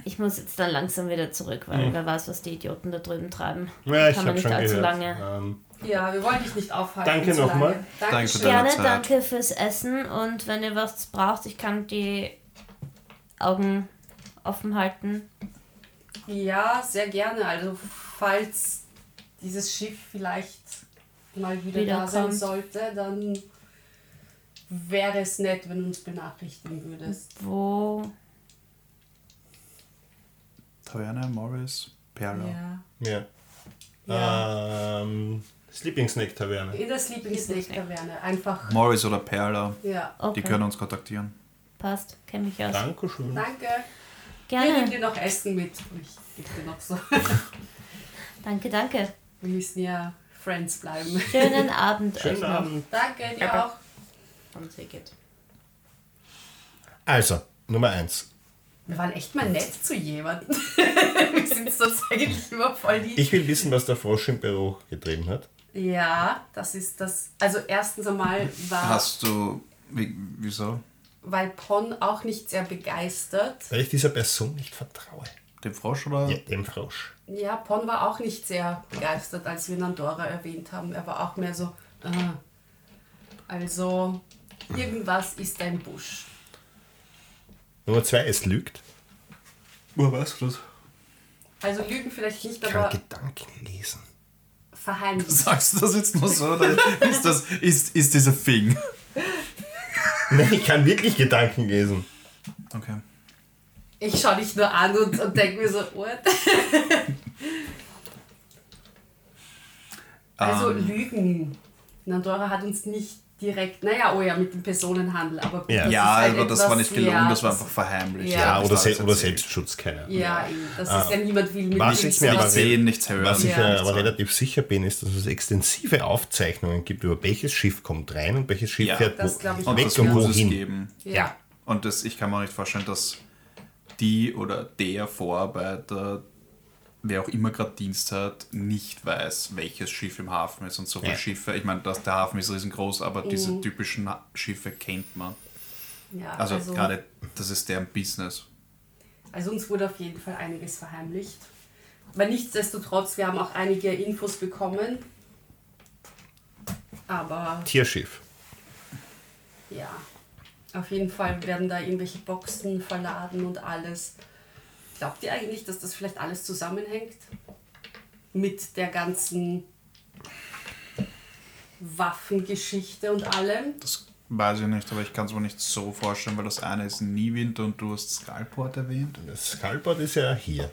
ich muss jetzt dann langsam wieder zurück, weil wer weiß, was die Idioten da drüben treiben. Ja, ich Kann man habe nicht schon allzu lange. Ähm, Ja, wir wollen dich nicht aufhalten. Danke nochmal. Danke Gerne, Zeit. danke fürs Essen und wenn ihr was braucht, ich kann die Augen offen halten. Ja, sehr gerne. Also, falls dieses Schiff vielleicht mal wieder da sein sollte, dann wäre es nett, wenn du uns benachrichtigen würdest. Wo? Taverne, Morris, Perla. Ja. ja. Ja. Ähm, Sleeping Snake Taverne. In der Sleeping Snake Taverne. Einfach. Morris oder Perla, Ja. Okay, die können uns kontaktieren. passt, kenne mich aus. Dankeschön. Danke. Wir nehmen Gerne, dir noch Essen mit. Ich gebe dir noch so. danke, danke. Wir müssen ja Friends bleiben. Schönen Abend euch Schönen noch. Abend. Danke, dir Danke. auch. Und sie geht. Also, Nummer eins. Wir waren echt mal nett zu jemandem. Wir sind sonst eigentlich immer voll die. Ich will wissen, was der Frosch im Büro getrieben hat. Ja, das ist das. Also erstens einmal war, Hast du. Wie, wieso? weil Pon auch nicht sehr begeistert. Weil ich dieser Person nicht vertraue. Dem Frosch oder? Ja, dem Frosch. Ja, Pon war auch nicht sehr begeistert, als wir Nandora erwähnt haben. Er war auch mehr so. Äh. Also irgendwas ist ein Busch. Nummer zwei, es lügt. Woher weißt du das? Also Lügen vielleicht nicht, Ich kann aber Gedanken lesen. verheimlichen. Sagst du das jetzt nur so? Oder ist das ist, ist dieser Thing? Nein, ich kann wirklich Gedanken lesen. Okay. Ich schaue dich nur an und, und denke mir so, what? Also Ähm. Lügen. Nandora hat uns nicht direkt, naja, oh ja, mit dem Personenhandel, aber Ja. das Ja, ist halt aber das war etwas- nicht gelogen, ja, das war einfach verheimlicht. Ja. Ja, oder, Se das oder. Selbstschutz, keine Ahnung. Ja, eben. das ist ja niemand will mit Was dem ich mir aber Sehen, nichts hören. Was ich Ja. mir aber relativ sicher bin, ist, dass es extensive Aufzeichnungen gibt, über welches Schiff kommt rein und welches Schiff Ja, fährt das wo, glaub ich Und auch. weg das und muss es wohin. geben. Ja. Und das, ich kann mir auch nicht vorstellen, dass die oder der Vorarbeiter, wer auch immer gerade Dienst hat, nicht weiß, welches Schiff im Hafen ist und so viele Ja. Schiffe. Ich meine, das- der Hafen ist riesengroß, aber diese typischen Schiffe kennt man. Ja, Also, also, gerade, das ist deren Business. also uns wurde auf jeden Fall einiges verheimlicht. Aber nichtsdestotrotz, wir haben auch einige Infos bekommen. Aber Tierschiff. ja, auf jeden Fall werden da irgendwelche Boxen verladen und alles. Glaubt ihr eigentlich, dass das vielleicht alles zusammenhängt? Mit der ganzen Waffengeschichte und allem? Das weiß ich nicht, aber ich kann es mir nicht so vorstellen, weil das eine ist Niewinter und du hast Skalport erwähnt. Das Skalport ist ja hier.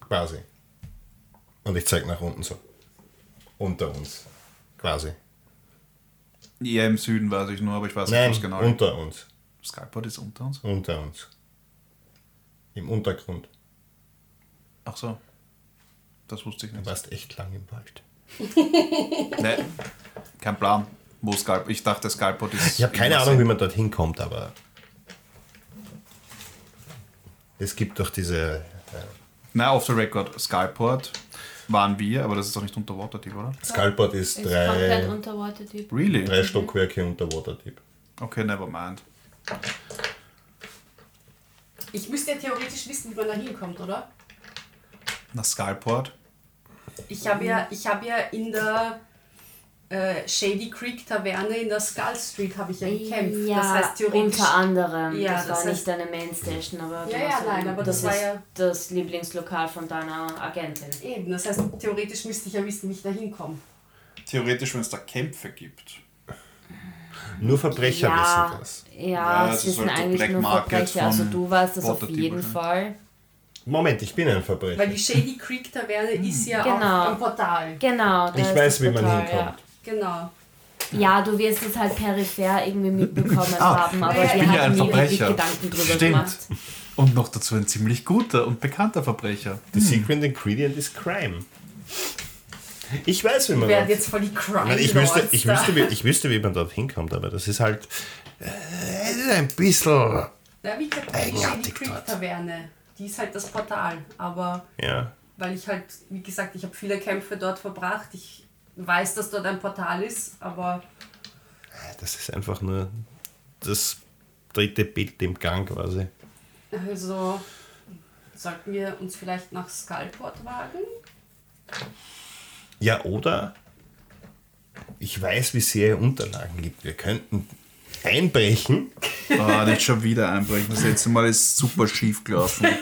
Quasi. Und ich zeige nach unten so. Unter uns. Quasi. Eher im Süden weiß ich nur, aber ich weiß Nein, nicht, was genau. unter uns. Skalport ist unter uns? Unter uns. Im Untergrund. Ach so. Das wusste ich Du nicht. warst echt lang im Wald. Nee, kein Plan. Wo Skalp? Ich dachte, Skalport ist. Ich habe keine Ahnung, wie man dorthin kommt, aber es gibt doch diese. Äh, Na, off the record, Skalport waren wir, aber das ist doch nicht Unterwater Deep, oder? Skalport ist Ist drei, Unterwater-Typ. Really? drei Stockwerke unter Waterdeep. Okay, never mind. Ich müsste ja theoretisch wissen, wie man da hinkommt, oder? Na, Skalport? Ich habe ja, ich habe ja in der äh, Shady Creek Taverne in der Skull Street habe ich ja gekämpft. Ja, das heißt theoretisch. unter anderem. Ja, das, das war heißt- nicht deine Mainstation, aber Ja, ja, nein, aber das war ist ja- das Lieblingslokal von deiner Agentin. Eben, das heißt theoretisch müsste ich ja wissen, wie ich da hinkomme. Theoretisch, wenn es da Kämpfe gibt. Nur Verbrecher ja, wissen das. Ja, Ja, es das wissen halt so eigentlich Black nur Market Verbrecher. Also du weißt es auf Waterdeep jeden wahrscheinlich. Fall. Moment, ich bin ein Verbrecher. Weil die Shady Creek Taverne ist ja Genau. auch am Portal. Genau. ich weiß, das wie man hinkommt. Genau. Ja. du wirst es halt peripher irgendwie mitbekommen Ah, haben, aber ich wir bin ja haben ein nie wirklich Verbrecher. Gedanken drüber Stimmt. gemacht. Und noch dazu ein ziemlich guter und bekannter Verbrecher. The secret ingredient is crime. Ich weiß, wie man Ich werde jetzt voll die Crime ich, wüsste, Lords ich, da. wüsste, wie, ich wüsste, wie man dort hinkommt, aber das ist halt äh, es ist ein bisschen. Ja, wie gesagt, die Eigenartig dort. Taverne. Die ist halt das Portal. Aber Ja. weil ich halt, wie gesagt, ich habe viele Kämpfe dort verbracht. Ich weiß, dass dort ein Portal ist, aber Das ist einfach nur das dritte Bild im Gang quasi. also sollten wir uns vielleicht nach Skullport wagen? Ja, oder ich weiß, wie sehr ihr Unterlagen gibt. Wir könnten einbrechen. Ah, nicht schon wieder einbrechen. Das letzte Mal ist super schief gelaufen.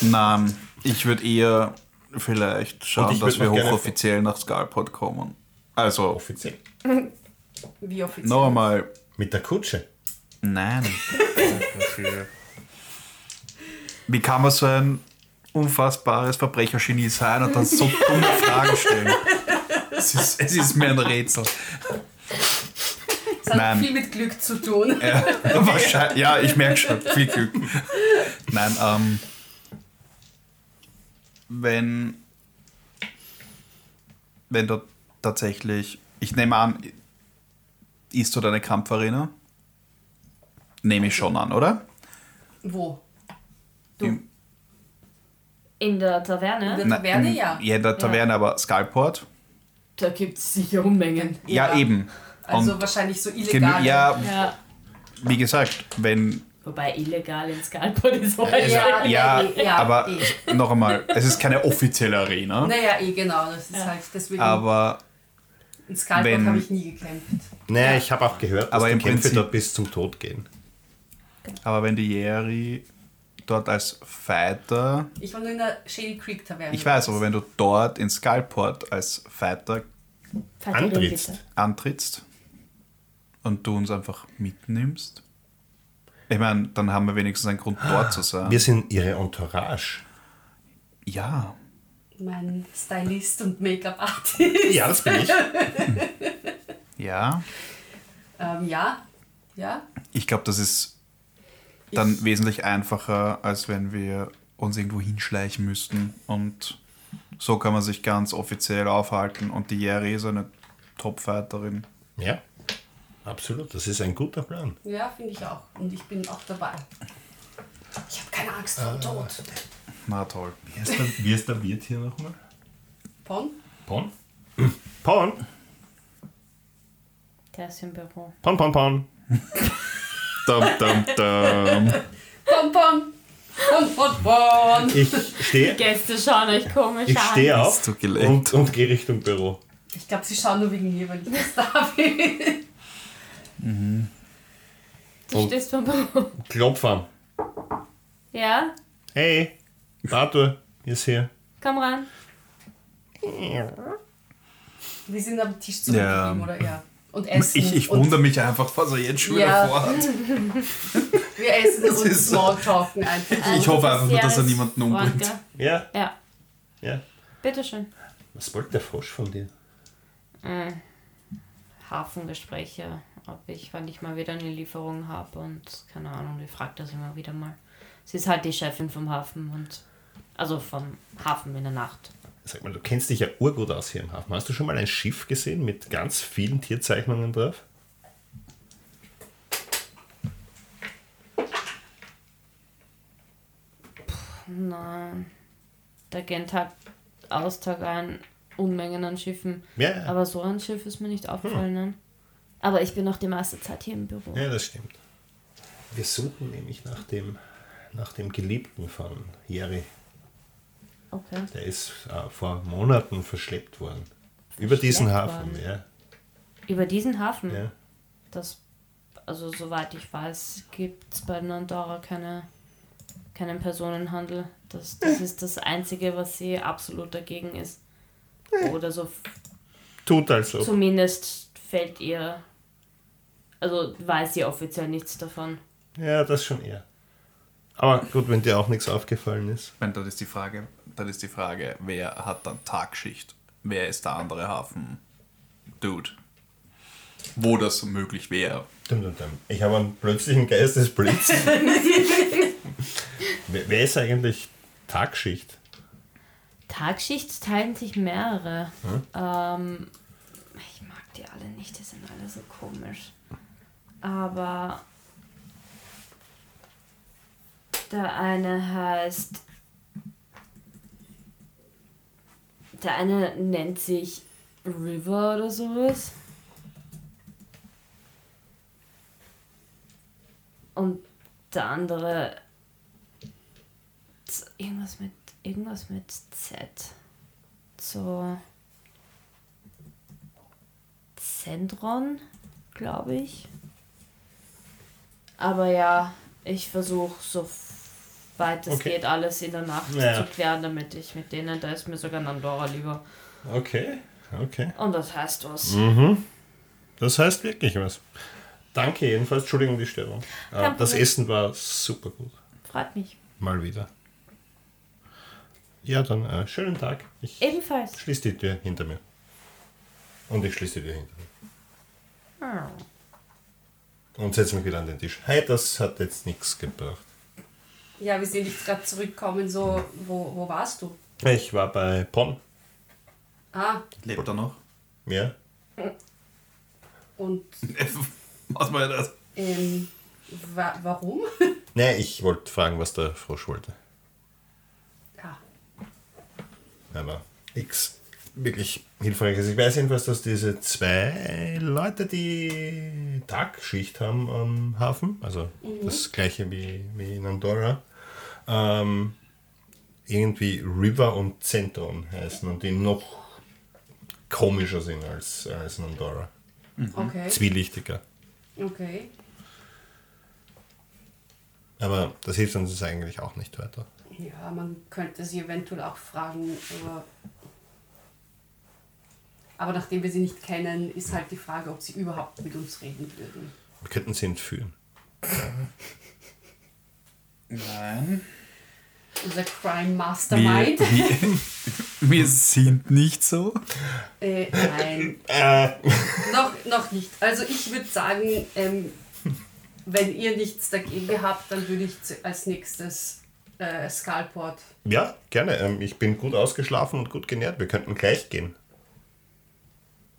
Nein, ich würde eher vielleicht schauen, dass wir hochoffiziell nach Skullport kommen. Also, Offiziell. Wie offiziell? noch einmal, Mit der Kutsche. nein. Wie kann man so ein unfassbares Verbrechergenie sein und dann so dumme Fragen stellen? Es ist, es ist mir ein Rätsel. Es hat Nein. viel mit Glück zu tun. Ja, wahrscheinlich, ja ich merke schon. Viel Glück. Nein, ähm, wenn, wenn du tatsächlich, ich nehme an, ist dort eine Kampfarena? Nehme ich schon an, oder? Wo? Du. Im- In der Taverne, In der Taverne, Nein, ja. Ja, in der Taverne, aber Skullport? da gibt es sicher Unmengen. Ja, Ja. eben. Also Und wahrscheinlich so illegal. ja, Ja. wie gesagt, wenn Wobei illegal in Skullport ist auch Ja, Ja, eh, ja, aber eh. noch einmal, es ist keine offizielle Arena, Naja, eh genau. Das ist Ja. halt deswegen. aber in Skullport wenn- habe ich nie gekämpft. Naja, Ja. ich habe auch gehört, dass Aber die im Kämpfe Prinzip- dort bis zum Tod gehen. Aber wenn die Jeri dort als Fighter, Ich war nur in der Shady Creek Taverne. ich weiß, aber wenn du dort in Skullport als Fighter Verteidigung, Antrittst. antrittst und du uns einfach mitnimmst, ich meine, dann haben wir wenigstens einen Grund dort zu sein. Wir sind ihre Entourage. ja, Mein Stylist und Make-up-Artist. Ja, das bin ich. ja, Ähm, ja. Ja. ich glaube, das ist dann Ich- wesentlich einfacher, als wenn wir uns irgendwo hinschleichen müssten und so kann man sich ganz offiziell aufhalten und die Jeri ist eine Top-Fighterin. Ja, absolut. Das ist ein guter Plan. Ja, finde ich auch. Und ich bin auch dabei. Ich habe keine Angst vor dem Tod. Na toll. Wie ist der, wie ist der Wirt hier nochmal? Pon? Pon? Pon? Der ist im Büro. Pon, pon, pon. Dum, dum, dum. Pon, pon! Pon, pon, pon! Ich stehe Gäste schauen euch komisch ich an. steh auf Bist du gelenkt? und, und gehe Richtung Büro. Ich glaube, sie schauen nur wegen mir, weil ich das da bin. Du Und- stehst vom Büro. Klopf an. Ja, Hey, Arthur ist hier. komm ran. Wir sind am Tisch zurückgeblieben, Ja. oder? Ja. Und essen. Ich, ich und wundere mich einfach, was er jetzt schon wieder Ja. vorhat. Wir essen und ist so. Smalltalken einfach. Ich hoffe einfach nur, dass er niemanden umbringt. Ja, Ja, ja. bitteschön. Was wollte der Frosch von dir? Hafengespräche, ob ich, wann ich mal wieder eine Lieferung habe und keine Ahnung, die fragt das immer wieder mal. Sie ist halt die Chefin vom Hafen und also vom Hafen in der Nacht. Sag mal, du kennst dich ja urgut aus hier im Hafen. Hast du schon mal ein Schiff gesehen mit ganz vielen Tierzeichnungen drauf? Nein, da gehen Tag aus, Tag ein Unmengen an Schiffen. Ja, Aber so ein Schiff ist mir nicht aufgefallen. Nein. Aber ich bin noch die meiste Zeit hier im Büro. ja, das stimmt. Wir suchen nämlich nach dem, nach dem Geliebten von Jerry. Okay. Der ist äh, vor Monaten verschleppt worden. Über diesen Verschleppt Hafen, worden? ja. Über diesen Hafen, ja. das, also soweit ich weiß, gibt es bei Nandora keine, keinen Personenhandel. Das, das ist das Einzige, was sie absolut dagegen ist. Oder so Tut also. zumindest fällt ihr. Also weiß ihr offiziell nichts davon. Ja, das schon eher. Aber gut, wenn dir auch nichts aufgefallen ist. Wenn, dann ist die Frage, dann ist die Frage, wer hat dann Tagschicht? Wer ist der andere Hafen? Dude. Wo das möglich wäre. Ich habe einen plötzlichen Geistesblitz. wer, wer ist eigentlich Tagschicht? Tagschicht teilen sich mehrere. Ähm, ich mag die alle nicht, die sind alle so komisch. Aber der eine heißt. Der eine nennt sich River oder sowas. Und der andere. Irgendwas mit. Irgendwas mit Z. So. Zentron, glaube ich. Aber ja, ich versuche so weit es Okay. geht, alles in der Nacht Ja. zu klären, damit ich mit denen, da ist mir sogar Nandora lieber. Okay, okay. Und das heißt was. Mhm. Das heißt wirklich was. Danke jedenfalls. Entschuldigung die Störung. Äh, Kein Das Problem. Essen war super gut. Freut mich. Mal wieder. Ja, dann äh, schönen Tag. Ich Ebenfalls. schließe die Tür hinter mir. Und ich schließe die Tür hinter mir. Und setze mich wieder an den Tisch. Hey, das hat jetzt nichts gebracht. Ja, wir sind jetzt gerade zurückgekommen, so, wo, wo warst du? Ich war bei Pon. Ah, Lebt er noch? Ja. und Was war das? ähm, wa warum? Nee, ich wollte fragen, was der Frosch wollte. ja, Aber X wirklich hilfreich ist. Ich weiß jedenfalls, dass diese zwei Leute, die Tagschicht haben am Hafen, also das gleiche wie, wie in Andorra, ähm, irgendwie River und Zentron heißen und die noch komischer sind als, als in Andorra. okay. Zwielichtiger. Okay. Aber das hilft uns eigentlich auch nicht weiter. Ja, man könnte sie eventuell auch fragen, aber, aber nachdem wir sie nicht kennen, ist halt die Frage, ob sie überhaupt mit uns reden würden. Wir könnten sie entführen. Nein. Unser Crime Wir, Mastermind. wir, wir sind nicht so. Äh, nein, Äh, noch, noch nicht. Also ich würde sagen, ähm, wenn ihr nichts dagegen habt, dann würde ich als nächstes äh, Skullport. ja, gerne. Ähm, ich bin gut ausgeschlafen und gut genährt. Wir könnten gleich gehen.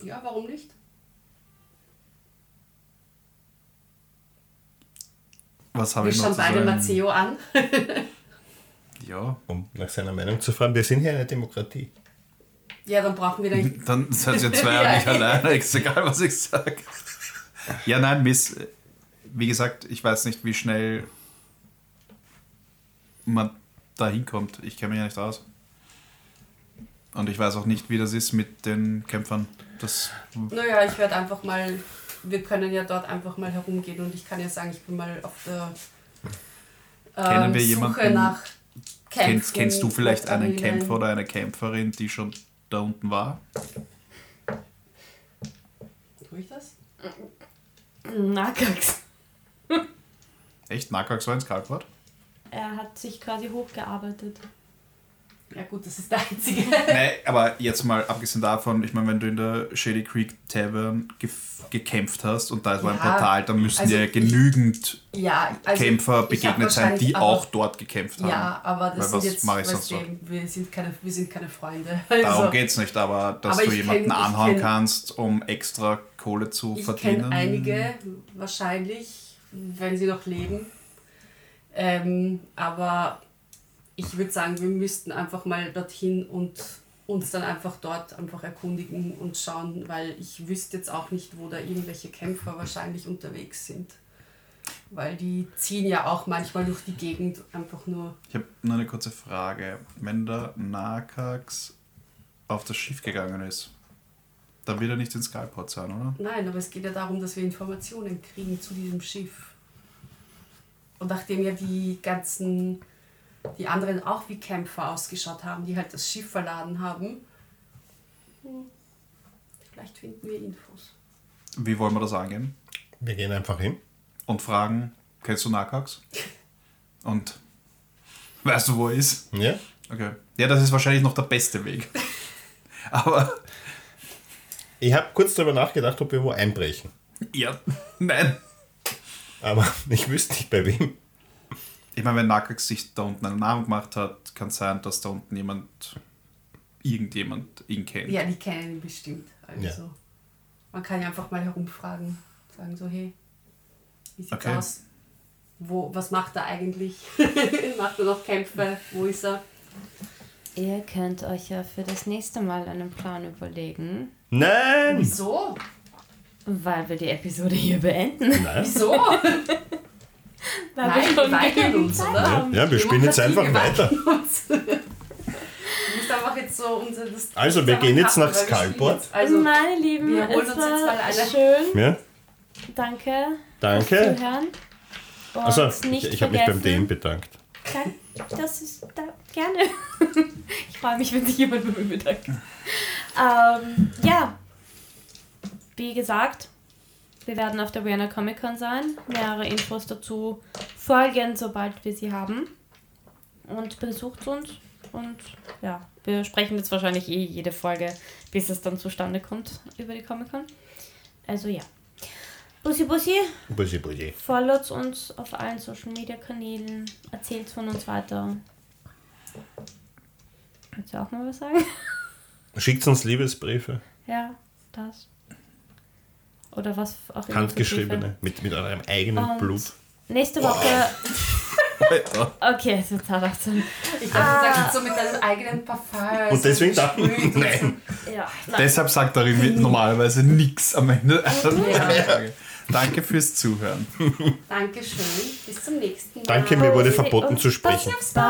Ja, warum nicht? Was habe Wir ich noch schauen zu beide sagen? Matteo an. Ja. um nach seiner Meinung zu fragen. Wir sind hier eine Demokratie. Ja, dann brauchen wir dann. Dann seid ihr zwei ja. nicht alleine, ist egal, was ich sage. Ja, nein, Miss, wie gesagt, ich weiß nicht, wie schnell man da hinkommt. Ich kenne mich ja nicht aus. Und ich weiß auch nicht, wie das ist mit den Kämpfern. Das, Naja, ich werde einfach mal. Wir können ja dort einfach mal herumgehen und ich kann ja sagen, ich bin mal auf der ähm, Kennen wir Suche jemanden- nach Kämpfen. kennst, kennst du vielleicht einen. Kämpfer oder eine Kämpferin, die schon da unten war? Tue ich das? Nakax. Echt? Nakax war ins Kalkwort? Er hat sich quasi hochgearbeitet. Ja gut, das ist der einzige. Nee, aber jetzt mal abgesehen davon, ich meine, wenn du in der Shady Creek Tavern gef- gekämpft hast und da ist ein Ja, Portal, dann müssen also dir ich- genügen ja, also Kämpfer ich begegnet sein, die aber- auch dort gekämpft haben. Ja, aber das Weil sind was jetzt, ich du, wir sind keine, wir sind keine Freunde. Darum Also, geht es nicht, aber dass Aber du ich jemanden kenn- ich anhauen kenn- kannst, um extra Kohle zu ich verdienen. kenne einige, wahrscheinlich, wenn sie noch leben. Ähm, aber ich würde sagen, wir müssten einfach mal dorthin und uns dann einfach dort einfach erkundigen und schauen, weil ich wüsste jetzt auch nicht, wo da irgendwelche Kämpfer wahrscheinlich unterwegs sind. Weil die ziehen ja auch manchmal durch die Gegend einfach nur. Ich habe nur eine kurze Frage. Wenn der Nakax auf das Schiff gegangen ist, dann wird er nicht in Skyport sein, oder? Nein, aber es geht ja darum, dass wir Informationen kriegen zu diesem Schiff. Und nachdem ja die ganzen, die anderen auch wie Kämpfer ausgeschaut haben, die halt das Schiff verladen haben, hm, vielleicht finden wir Infos. Wie wollen wir das angehen? Wir gehen einfach hin. Und fragen, kennst du Nakax? Und weißt du, wo er ist? Ja? Okay. Ja, das ist wahrscheinlich noch der beste Weg. Aber, Ich habe kurz darüber nachgedacht, ob wir wo einbrechen. ja, nein. Aber ich wüsste nicht bei wem. Ich meine, wenn Nakax sich da unten einen Namen gemacht hat, kann es sein, dass da unten jemand, irgendjemand ihn kennt. Ja, die kennen ihn bestimmt. Also, Ja. man kann ja einfach mal herumfragen. Sagen so, hey, wie sieht's Okay. aus? Wo, was macht er eigentlich? macht er noch Kämpfe? Wo ist er? Ihr könnt euch ja für das nächste Mal einen Plan überlegen, Nein! Wieso? weil wir die Episode hier beenden. Nein. Wieso? Weil Nein, wir weigern uns, Zeit oder? haben. Ja, wir spielen jetzt einfach weiter. wir weigern uns. Du musst einfach jetzt so Also, wir gehen jetzt nach jetzt. Also, Meine Lieben, wir holen es uns jetzt mal schön. Ja? Danke. Danke. Also, ich, ich habe mich beim DM bedankt. Dank- Das ist da, gerne. ich freue mich, wenn sich jemand bei mir bedankt. Ähm, ja. Wie gesagt, wir werden auf der Vienna Comic Con sein. Mehrere Infos dazu folgen, sobald wir sie haben. Und besucht uns. Und ja, wir sprechen jetzt wahrscheinlich eh jede Folge, bis es dann zustande kommt über die Comic Con. Also ja. Bussi Bussi. Bussi, bussi. Followt uns auf allen Social Media Kanälen, erzählt von uns weiter. Willst du auch mal was sagen? Schickt uns Liebesbriefe, Ja, das. Oder was auch immer. handgeschriebene, mit, mit eurem eigenen Und Blut. Nächste Woche. Alter. Okay, es wird Zahnarzt. ich dachte, du sagst so mit deinem eigenen Parfum. Und so deswegen gesprüht und nein. Ja, nein. Deshalb sagt er irgendwie normalerweise nichts am Ende. Ja. Danke fürs Zuhören. so. Dankeschön. Bis zum nächsten Mal. Danke, mir wurde Bussi verboten und zu sprechen. Bye.